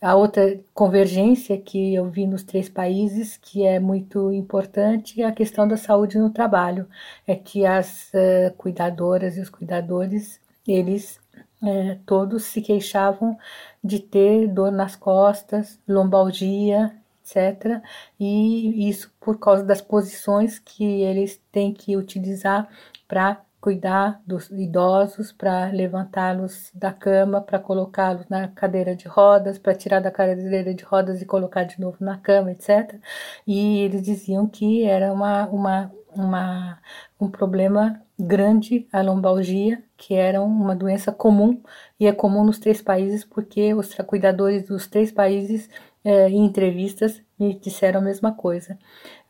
A outra convergência que eu vi nos três países, que é muito importante, é a questão da saúde no trabalho. É que as uh, cuidadoras e os cuidadores, eles uh, todos se queixavam de ter dor nas costas, lombalgia, etc. E isso por causa das posições que eles têm que utilizar para cuidar dos idosos, para levantá-los da cama, para colocá-los na cadeira de rodas, para tirar da cadeira de rodas e colocar de novo na cama, etc. E eles diziam que era uma, uma, uma, um problema grande a lombalgia, que era uma doença comum e é comum nos três países porque os cuidadores dos três países é, em entrevistas me disseram a mesma coisa.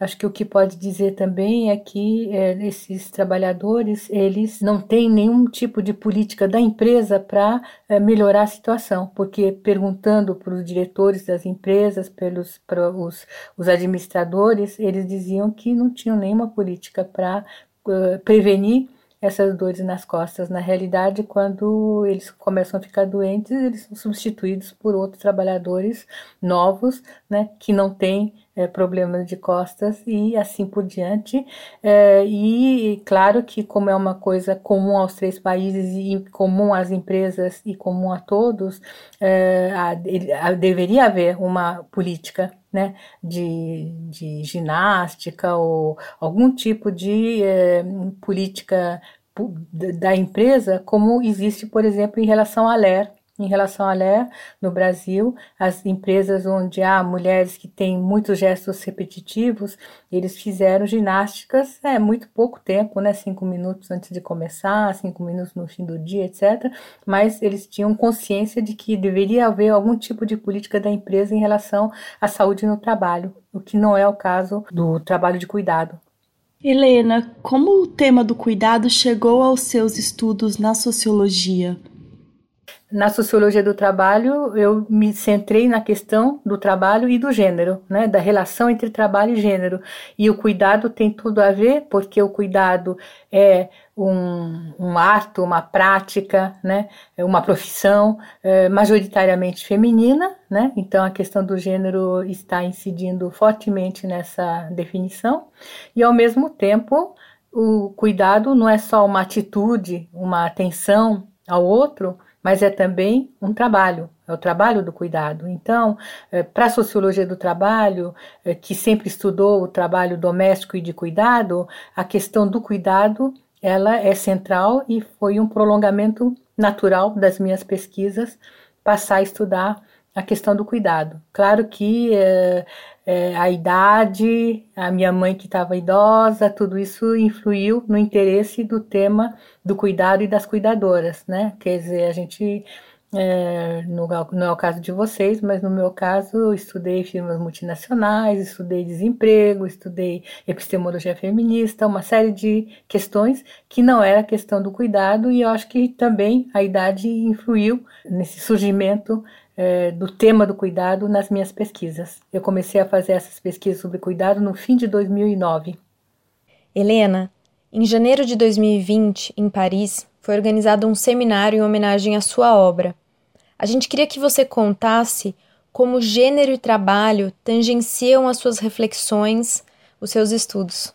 Acho que o que pode dizer também é que é, esses trabalhadores eles não têm nenhum tipo de política da empresa para é, melhorar a situação, porque perguntando para os diretores das empresas, pelos os, os administradores, eles diziam que não tinham nenhuma política para uh, prevenir essas dores nas costas. Na realidade, quando eles começam a ficar doentes, eles são substituídos por outros trabalhadores novos, né, que não têm é, problemas de costas e assim por diante. É, e claro que, como é uma coisa comum aos três países e comum às empresas e comum a todos, é, a, a, deveria haver uma política né, de, de ginástica ou algum tipo de é, política da empresa, como existe, por exemplo, em relação à LER, em relação à LER, no Brasil, as empresas onde há mulheres que têm muitos gestos repetitivos, eles fizeram ginásticas é muito pouco tempo, né? Cinco minutos antes de começar, cinco minutos no fim do dia, etc. Mas eles tinham consciência de que deveria haver algum tipo de política da empresa em relação à saúde no trabalho, o que não é o caso do trabalho de cuidado. Helena, como o tema do cuidado chegou aos seus estudos na sociologia? Na sociologia do trabalho, eu me centrei na questão do trabalho e do gênero, né, da relação entre trabalho e gênero. E o cuidado tem tudo a ver, porque o cuidado é um, um ato, uma prática, né, uma profissão é, majoritariamente feminina, né, então a questão do gênero está incidindo fortemente nessa definição, e ao mesmo tempo o cuidado não é só uma atitude, uma atenção ao outro, mas é também um trabalho, é o trabalho do cuidado. Então, é, para a sociologia do trabalho, é, que sempre estudou o trabalho doméstico e de cuidado, a questão do cuidado ela é central e foi um prolongamento natural das minhas pesquisas passar a estudar a questão do cuidado. Claro que é, é, a idade, a minha mãe que estava idosa, tudo isso influiu no interesse do tema do cuidado e das cuidadoras, né? Quer dizer, a gente, é, no, não é o caso de vocês, mas no meu caso, eu estudei firmas multinacionais, estudei desemprego, estudei epistemologia feminista, uma série de questões que não era questão do cuidado, e eu acho que também a idade influiu nesse surgimento é, do tema do cuidado nas minhas pesquisas. Eu comecei a fazer essas pesquisas sobre cuidado no fim de 2009. Helena, em janeiro de 2020, em Paris, foi organizado um seminário em homenagem à sua obra. A gente queria que você contasse como gênero e trabalho tangenciam as suas reflexões, os seus estudos.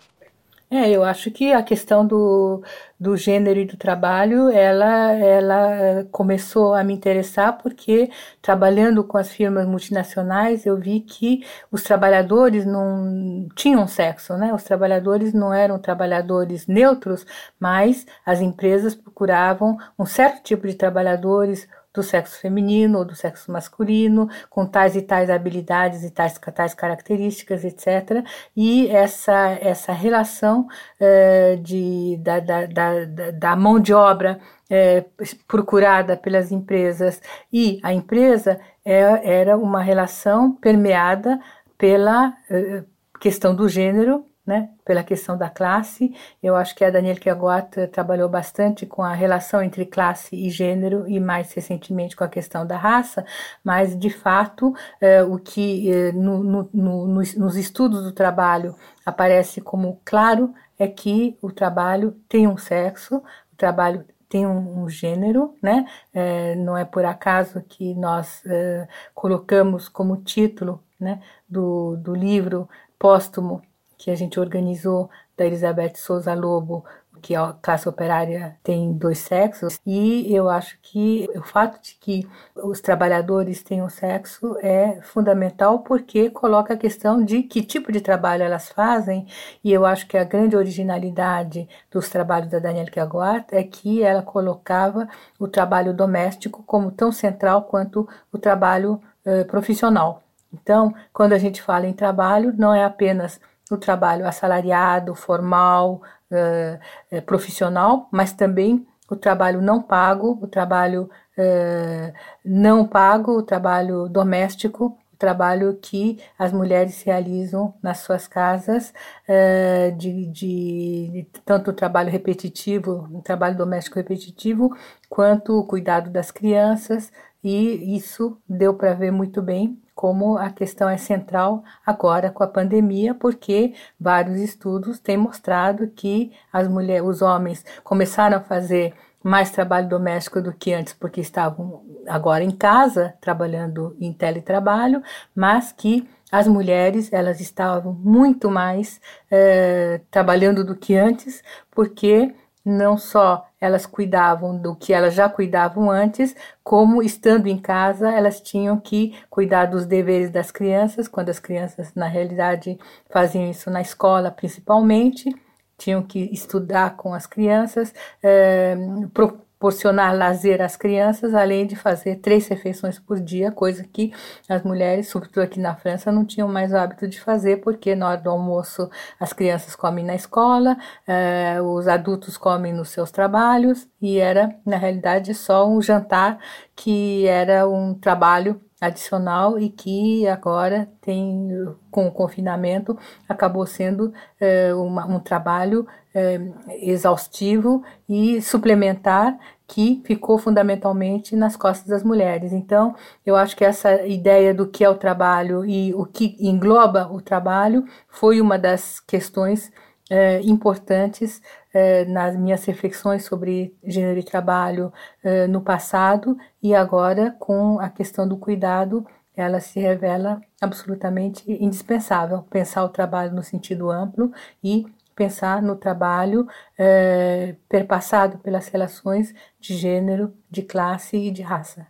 É, eu acho que a questão do, do gênero e do trabalho, ela, ela começou a me interessar porque trabalhando com as firmas multinacionais, eu vi que os trabalhadores não tinham sexo, né? Os trabalhadores não eram trabalhadores neutros, mas as empresas procuravam um certo tipo de trabalhadores do sexo feminino ou do sexo masculino, com tais e tais habilidades e tais, tais características, etc. E essa, essa relação é, de, da, da, da, da, mão de obra é, procurada pelas empresas e a empresa é, era uma relação permeada pela é, questão do gênero né, pela questão da classe. Eu acho que a Danielle Keaguat trabalhou bastante com a relação entre classe e gênero e mais recentemente com a questão da raça, mas de fato eh, o que eh, no, no, no, nos estudos do trabalho aparece como claro é que o trabalho tem um sexo, o trabalho tem um, um gênero, né? É, não é por acaso que nós é, colocamos como título né, do, do livro póstumo que a gente organizou da Elizabeth Souza Lobo, que a classe operária tem dois sexos, e eu acho que o fato de que os trabalhadores tenham sexo é fundamental porque coloca a questão de que tipo de trabalho elas fazem, e eu acho que a grande originalidade dos trabalhos da Danielle Keaguart é que ela colocava o trabalho doméstico como tão central quanto o trabalho eh, profissional. Então, quando a gente fala em trabalho, não é apenas o trabalho assalariado, formal, uh, profissional, mas também o trabalho não pago, o trabalho uh, não pago, o trabalho doméstico, o trabalho que as mulheres realizam nas suas casas, uh, de, de, de, tanto o trabalho repetitivo, o trabalho doméstico repetitivo, quanto o cuidado das crianças, e isso deu para ver muito bem como a questão é central agora com a pandemia, porque vários estudos têm mostrado que as mulheres, os homens começaram a fazer mais trabalho doméstico do que antes, porque estavam agora em casa trabalhando em teletrabalho, mas que as mulheres elas estavam muito mais é, trabalhando do que antes, porque não só elas cuidavam do que elas já cuidavam antes, como estando em casa, elas tinham que cuidar dos deveres das crianças, quando as crianças, na realidade, faziam isso na escola principalmente, tinham que estudar com as crianças, é, proporcionar lazer às crianças, além de fazer três refeições por dia, coisa que as mulheres, sobretudo aqui na França, não tinham mais o hábito de fazer, porque na hora do almoço as crianças comem na escola, eh, os adultos comem nos seus trabalhos, e era, na realidade, só um jantar que era um trabalho adicional e que agora tem, com o confinamento, acabou sendo é, uma, um trabalho é, exaustivo e suplementar que ficou fundamentalmente nas costas das mulheres. Então, eu acho que essa ideia do que é o trabalho e o que engloba o trabalho foi uma das questões é, importantes é, nas minhas reflexões sobre gênero e trabalho é, no passado e agora com a questão do cuidado ela se revela absolutamente indispensável pensar o trabalho no sentido amplo e pensar no trabalho é, perpassado pelas relações de gênero, de classe e de raça.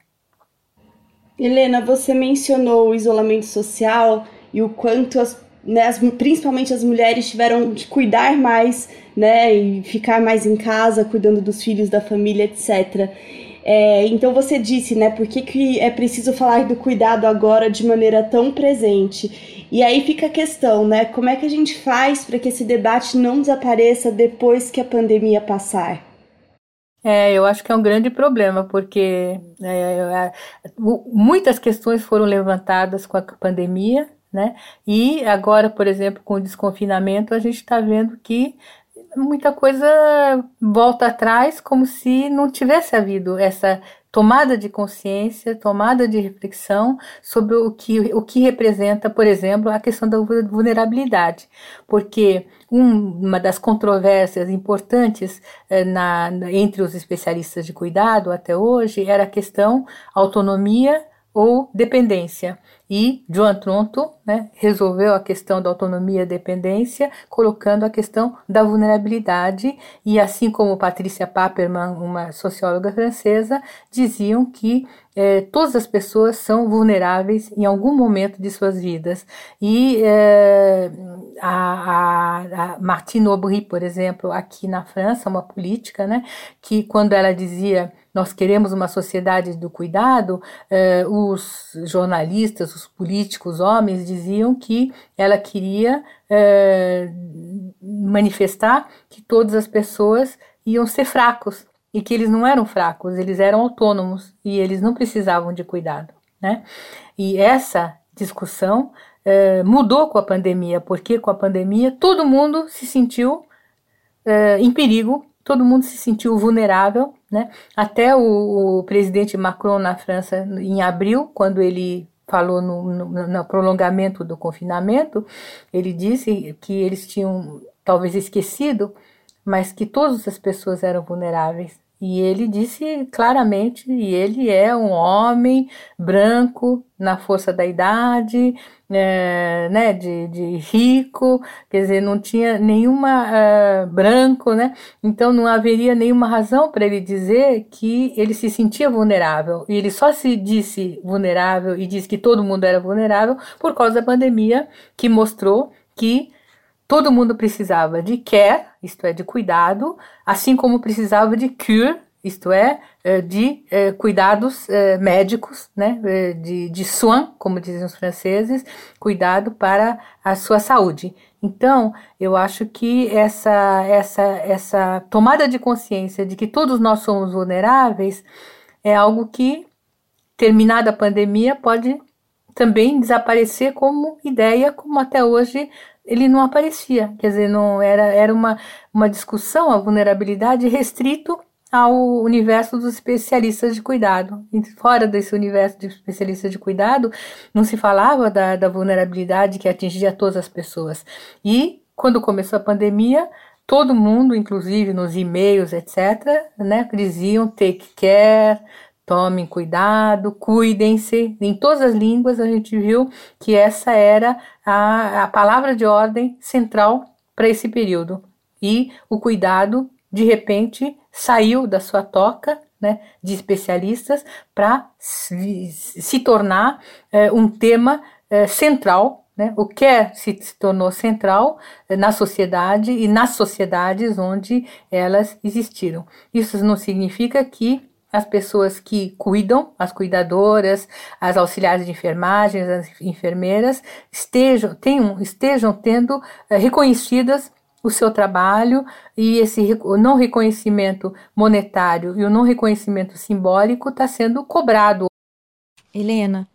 Helena, você mencionou o isolamento social e o quanto as, né, as, principalmente as mulheres tiveram de cuidar mais, né, e ficar mais em casa, cuidando dos filhos, da família, etc. É, então você disse, né, por que, que é preciso falar do cuidado agora de maneira tão presente? E aí fica a questão, né, como é que a gente faz para que esse debate não desapareça depois que a pandemia passar? É, eu acho que é um grande problema, porque é, é, muitas questões foram levantadas com a pandemia, né? E agora, por exemplo, com o desconfinamento, a gente está vendo que muita coisa volta atrás como se não tivesse havido essa tomada de consciência, tomada de reflexão sobre o que, o que representa, por exemplo, a questão da vulnerabilidade. Porque um, uma das controvérsias importantes eh, na, entre os especialistas de cuidado até hoje era a questão autonomia ou dependência. E Joan Tronto né, resolveu a questão da autonomia e dependência, colocando a questão da vulnerabilidade, e assim como Patrícia Paperman, uma socióloga francesa, diziam que eh, todas as pessoas são vulneráveis em algum momento de suas vidas. E eh, a, a, a, Martine Aubry, por exemplo, aqui na França, uma política, né, que quando ela dizia nós queremos uma sociedade do cuidado, eh, os jornalistas, os políticos, homens, diziam que ela queria eh, manifestar que todas as pessoas iam ser fracos e que eles não eram fracos, eles eram autônomos e eles não precisavam de cuidado, né? E essa discussão é, mudou com a pandemia, porque com a pandemia todo mundo se sentiu em perigo, todo mundo se sentiu vulnerável, né? Até o, o, presidente Macron na França, em abril, quando ele falou no, no, no prolongamento do confinamento, ele disse que eles tinham talvez esquecido, mas que todas as pessoas eram vulneráveis e ele disse claramente, e ele é um homem branco, na força da idade, é, né, de, de, rico, quer dizer, não tinha nenhuma uh, branco, né? Então não haveria nenhuma razão para ele dizer que ele se sentia vulnerável. E ele só se disse vulnerável e disse que todo mundo era vulnerável por causa da pandemia, que mostrou que Todo mundo precisava de care, isto é, de cuidado, assim como precisava de cure, isto é, eh, de eh, cuidados eh, médicos, né, de, de soin, como dizem os franceses, cuidado para a sua saúde. Então, eu acho que essa, essa, essa tomada de consciência de que todos nós somos vulneráveis é algo que, terminada a pandemia, pode também desaparecer como ideia, como até hoje ele não aparecia. Quer dizer, não era, era uma, uma discussão, a vulnerabilidade restrito ao universo dos especialistas de cuidado. Fora desse universo de especialistas de cuidado, não se falava da, da vulnerabilidade que atingia todas as pessoas. E quando começou a pandemia, todo mundo, inclusive nos e-mails, etc., né, diziam take care, Tomem cuidado, cuidem-se. Em todas as línguas a gente viu que essa era a, a palavra de ordem central para esse período. E o cuidado, de repente, saiu da sua toca né, de especialistas para se, se, tornar é, um tema é, central. Né? O que é, se, tornou central é, na sociedade e nas sociedades onde elas existiram. Isso não significa que as pessoas que cuidam, as cuidadoras, as auxiliares de enfermagem, as enfermeiras, estejam, tenham, estejam tendo é, reconhecidas o seu trabalho e esse não reconhecimento monetário e o não reconhecimento simbólico está sendo cobrado. Helena,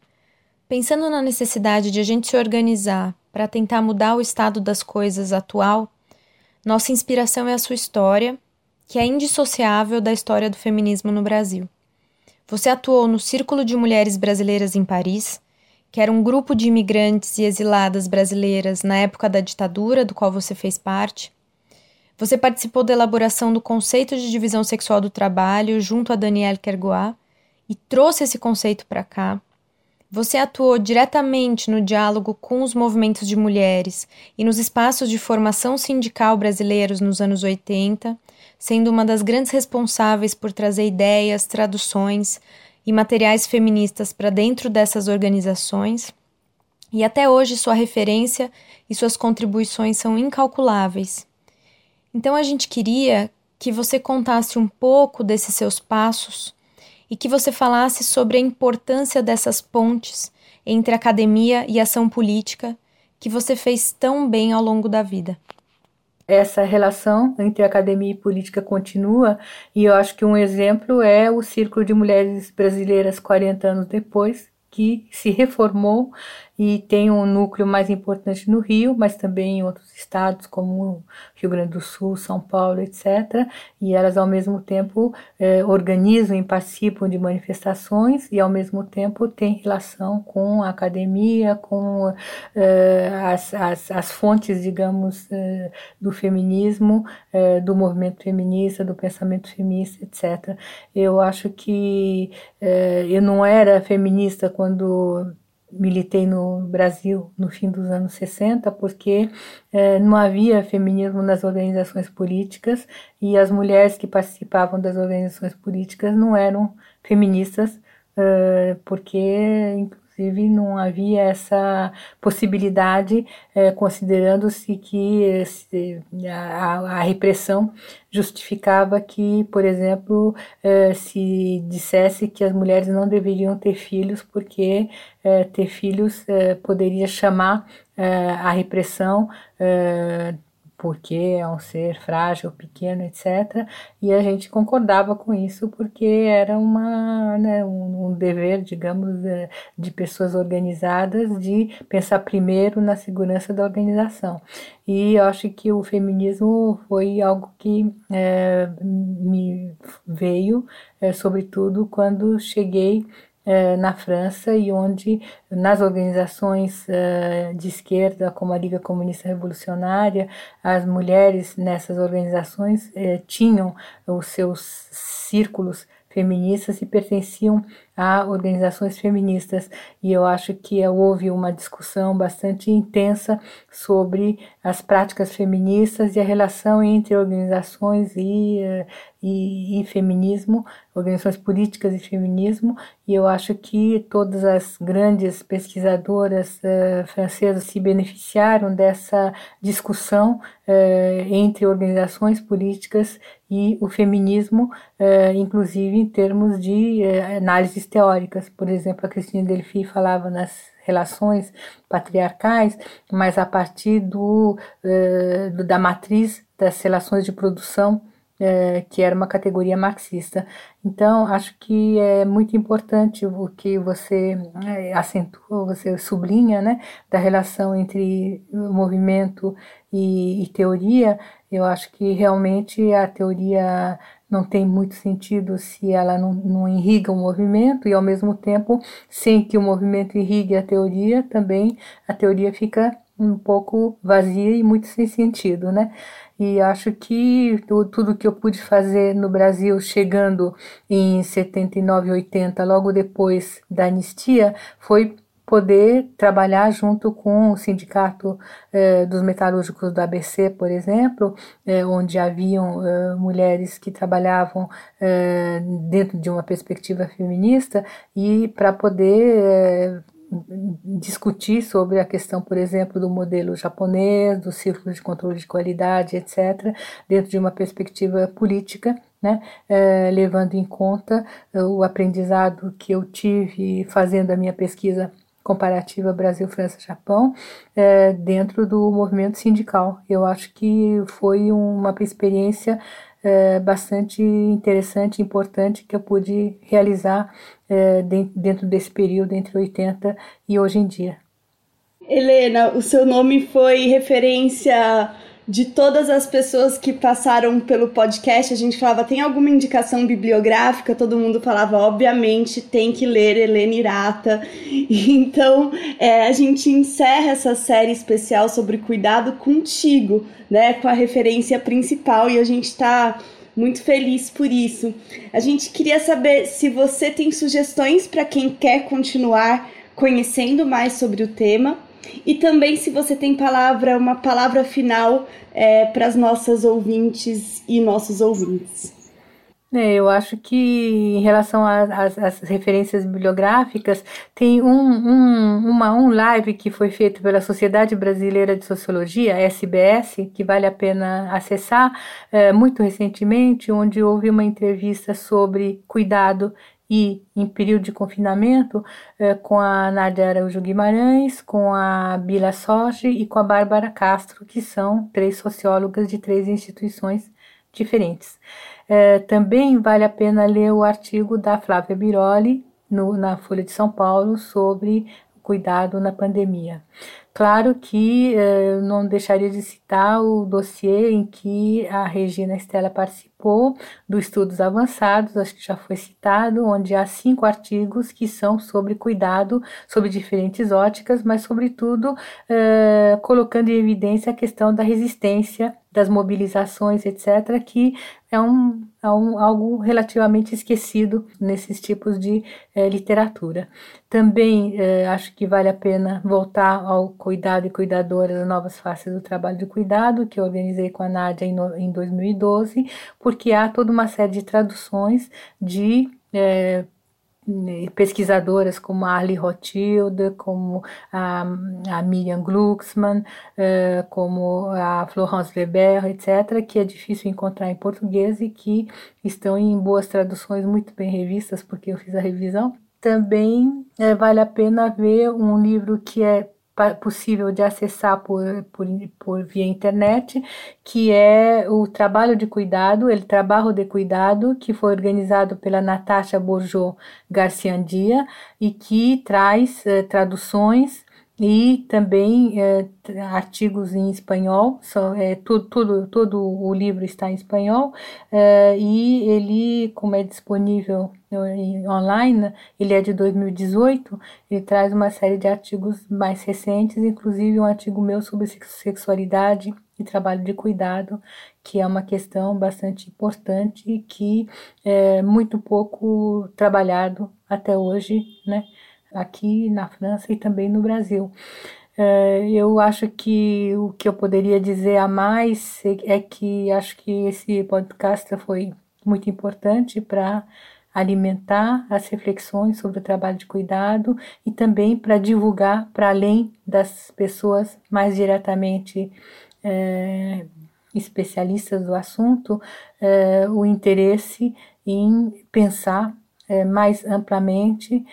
pensando na necessidade de a gente se organizar para tentar mudar o estado das coisas atual, nossa inspiração é a sua história que é indissociável da história do feminismo no Brasil. Você atuou no Círculo de Mulheres Brasileiras em Paris, que era um grupo de imigrantes e exiladas brasileiras na época da ditadura, do qual você fez parte. Você participou da elaboração do conceito de divisão sexual do trabalho junto a Danielle Kergoat e trouxe esse conceito para cá. Você atuou diretamente no diálogo com os movimentos de mulheres e nos espaços de formação sindical brasileiros nos anos 80 sendo uma das grandes responsáveis por trazer ideias, traduções e materiais feministas para dentro dessas organizações. E até hoje sua referência e suas contribuições são incalculáveis. Então a gente queria que você contasse um pouco desses seus passos e que você falasse sobre a importância dessas pontes entre academia e ação política que você fez tão bem ao longo da vida. Essa relação entre academia e política continua, e eu acho que um exemplo é o Círculo de Mulheres Brasileiras 40 anos depois, que se reformou e tem um núcleo mais importante no Rio, mas também em outros estados como Rio Grande do Sul, São Paulo, etc. E elas ao mesmo tempo eh, organizam e participam de manifestações e ao mesmo tempo têm relação com a academia, com eh, as, as, as, fontes, digamos, eh, do feminismo, do movimento feminista, do pensamento feminista, etc. Eu acho que eu não era feminista quando militei no Brasil no fim dos anos 60 porque eh, não havia feminismo nas organizações políticas e as mulheres que participavam das organizações políticas não eram feministas eh, porque inclusive não havia essa possibilidade, eh, considerando-se que a, a, repressão justificava que, por exemplo, eh, se dissesse que as mulheres não deveriam ter filhos porque eh, ter filhos poderia chamar a repressão porque é um ser frágil, pequeno, etc. E a gente concordava com isso porque era uma, né, um, dever, digamos, de pessoas organizadas de pensar primeiro na segurança da organização. E eu acho que o feminismo foi algo que é, me veio, é, sobretudo quando cheguei na França e onde nas organizações é, de esquerda, como a Liga Comunista Revolucionária, as mulheres nessas organizações é, tinham os seus círculos feministas e pertenciam a organizações feministas. E eu acho que houve uma discussão bastante intensa sobre as práticas feministas e a relação entre organizações e, e, e feminismo, organizações políticas e feminismo. E eu acho que todas as grandes pesquisadoras uh, francesas se beneficiaram dessa discussão uh, entre organizações políticas e o feminismo, inclusive em termos de análises teóricas. Por exemplo, a Cristina Delphi falava nas relações patriarcais, mas a partir do, do da matriz das relações de produção é, que era uma categoria marxista. Então, acho que é muito importante o que você é, acentua, você sublinha, né, da relação entre movimento e, e teoria. Eu acho que realmente a teoria não tem muito sentido se ela não, não irriga o movimento e ao mesmo tempo, sem que o movimento irrigue a teoria, também a teoria fica um pouco vazia e muito sem sentido, né? E acho que tudo que eu pude fazer no Brasil, chegando em 79, 80, logo depois da anistia, foi poder trabalhar junto com o sindicato eh, dos metalúrgicos do ABC, por exemplo, eh, onde haviam eh, mulheres que trabalhavam dentro de uma perspectiva feminista e para poder discutir sobre a questão, por exemplo, do modelo japonês, do círculo de controle de qualidade, etc., dentro de uma perspectiva política, né, levando em conta o aprendizado que eu tive fazendo a minha pesquisa comparativa Brasil, França, Japão, eh, dentro do movimento sindical. Eu acho que foi uma experiência é, bastante interessante, importante que eu pude realizar é, dentro desse período entre 80 e hoje em dia. Helena, o seu nome foi referência de todas as pessoas que passaram pelo podcast, a gente falava, tem alguma indicação bibliográfica? Todo mundo falava, obviamente, tem que ler Helena Irata. <laughs> Então, é, a gente encerra essa série especial sobre cuidado contigo, né, com a referência principal, e a gente está muito feliz por isso. A gente queria saber se você tem sugestões para quem quer continuar conhecendo mais sobre o tema e também se você tem palavra, uma palavra final é, para as nossas ouvintes e nossos ouvintes. É, eu acho que em relação às referências bibliográficas, tem um, um, uma, um live que foi feito pela Sociedade Brasileira de Sociologia, SBS, que vale a pena acessar, é, muito recentemente, onde houve uma entrevista sobre cuidado e em período de confinamento eh, com a Nádia Araújo Guimarães, com a Bila Sorge e com a Bárbara Castro, que são três sociólogas de três instituições diferentes. Eh, também vale a pena ler o artigo da Flávia Biroli no, na Folha de São Paulo sobre cuidado na pandemia. Claro que eh, não deixaria de citar o dossiê em que a Regina Estela participou do Estudos Avançados, acho que já foi citado, onde há cinco artigos que são sobre cuidado, sobre diferentes óticas, mas, sobretudo, eh, colocando em evidência a questão da resistência das mobilizações, etc., que é, um, é um, algo relativamente esquecido nesses tipos de é, literatura. Também é, acho que vale a pena voltar ao Cuidado e Cuidadora, Novas Faces do Trabalho de Cuidado, que eu organizei com a Nádia em, em 2012, porque há toda uma série de traduções de é, pesquisadoras como a Arlie Rothschild, como a, a Miriam Glucksmann, uh, como a Florence Weber, etc., que é difícil encontrar em português e que estão em boas traduções muito bem revistas, porque eu fiz a revisão. Também uh, vale a pena ver um livro que é possível de acessar por, por, por via internet, que é o trabalho de cuidado, ele trabalho de cuidado, que foi organizado pela Natasha Borjô Garciandia e que traz eh, traduções e também é, artigos em espanhol, só, é, tudo, tudo, todo o livro está em espanhol é, e ele, como é disponível online, ele é de 2018, ele traz uma série de artigos mais recentes, inclusive um artigo meu sobre sexualidade e trabalho de cuidado, que é uma questão bastante importante e que é muito pouco trabalhado até hoje, né? aqui na França e também no Brasil. É, eu acho que o que eu poderia dizer a mais é que acho que esse podcast foi muito importante para alimentar as reflexões sobre o trabalho de cuidado e também para divulgar para além das pessoas mais diretamente é, especialistas do assunto é, o interesse em pensar é, mais amplamente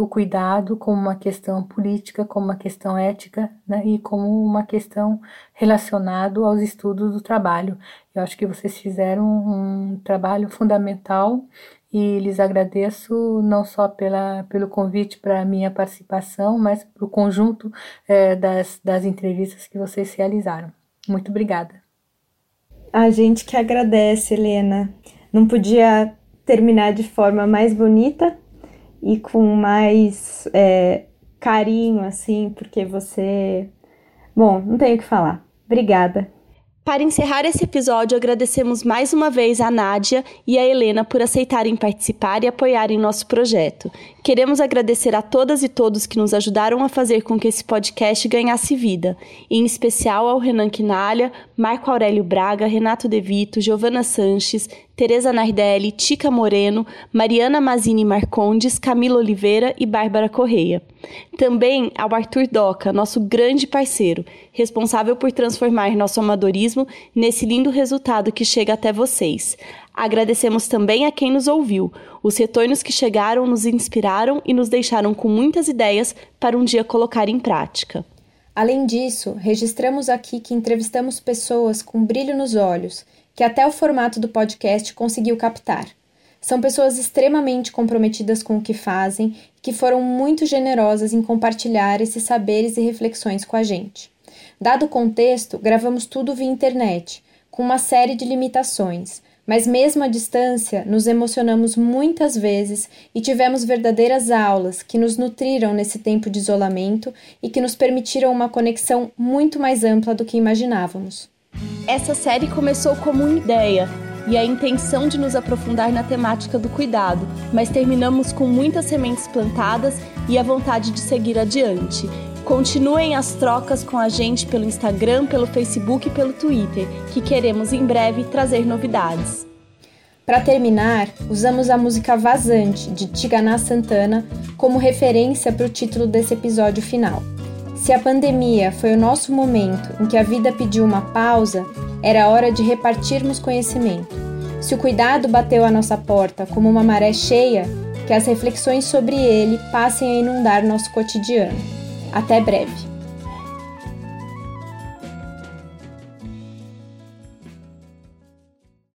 o cuidado como uma questão política, como uma questão ética né, e como uma questão relacionada aos estudos do trabalho. Eu acho que vocês fizeram um trabalho fundamental e lhes agradeço não só pela, pelo convite para a minha participação, mas para o conjunto é, das, das entrevistas que vocês realizaram. Muito obrigada. A gente que agradece, Helena. Não podia terminar de forma mais bonita e com mais é, carinho, assim, porque você. Bom, não tenho o que falar. Obrigada. Para encerrar esse episódio, agradecemos mais uma vez a Nádia e a Helena por aceitarem participar e apoiarem nosso projeto. Queremos agradecer a todas e todos que nos ajudaram a fazer com que esse podcast ganhasse vida, em especial ao Renan Quinalha, Marco Aurélio Braga, Renato De Vito, Giovana Sanches, Tereza Nardelli, Tica Moreno, Mariana Mazini Marcondes, Camila Oliveira e Bárbara Correia. Também ao Arthur Doca, nosso grande parceiro, responsável por transformar nosso amadorismo nesse lindo resultado que chega até vocês. Agradecemos também a quem nos ouviu. Os retornos que chegaram nos inspiraram e nos deixaram com muitas ideias para um dia colocar em prática. Além disso, registramos aqui que entrevistamos pessoas com brilho nos olhos que até o formato do podcast conseguiu captar. São pessoas extremamente comprometidas com o que fazem e que foram muito generosas em compartilhar esses saberes e reflexões com a gente. Dado o contexto, gravamos tudo via internet, com uma série de limitações, mas mesmo à distância, nos emocionamos muitas vezes e tivemos verdadeiras aulas que nos nutriram nesse tempo de isolamento e que nos permitiram uma conexão muito mais ampla do que imaginávamos. Essa série começou como uma ideia e a intenção de nos aprofundar na temática do cuidado, mas terminamos com muitas sementes plantadas e a vontade de seguir adiante. Continuem as trocas com a gente pelo Instagram, pelo Facebook e pelo Twitter, que queremos em breve trazer novidades. Para terminar, usamos a música Vazante de Tiganá Santana como referência para o título desse episódio final. Se a pandemia foi o nosso momento em que a vida pediu uma pausa, era hora de repartirmos conhecimento. Se o cuidado bateu à nossa porta como uma maré cheia, que as reflexões sobre ele passem a inundar nosso cotidiano. Até breve!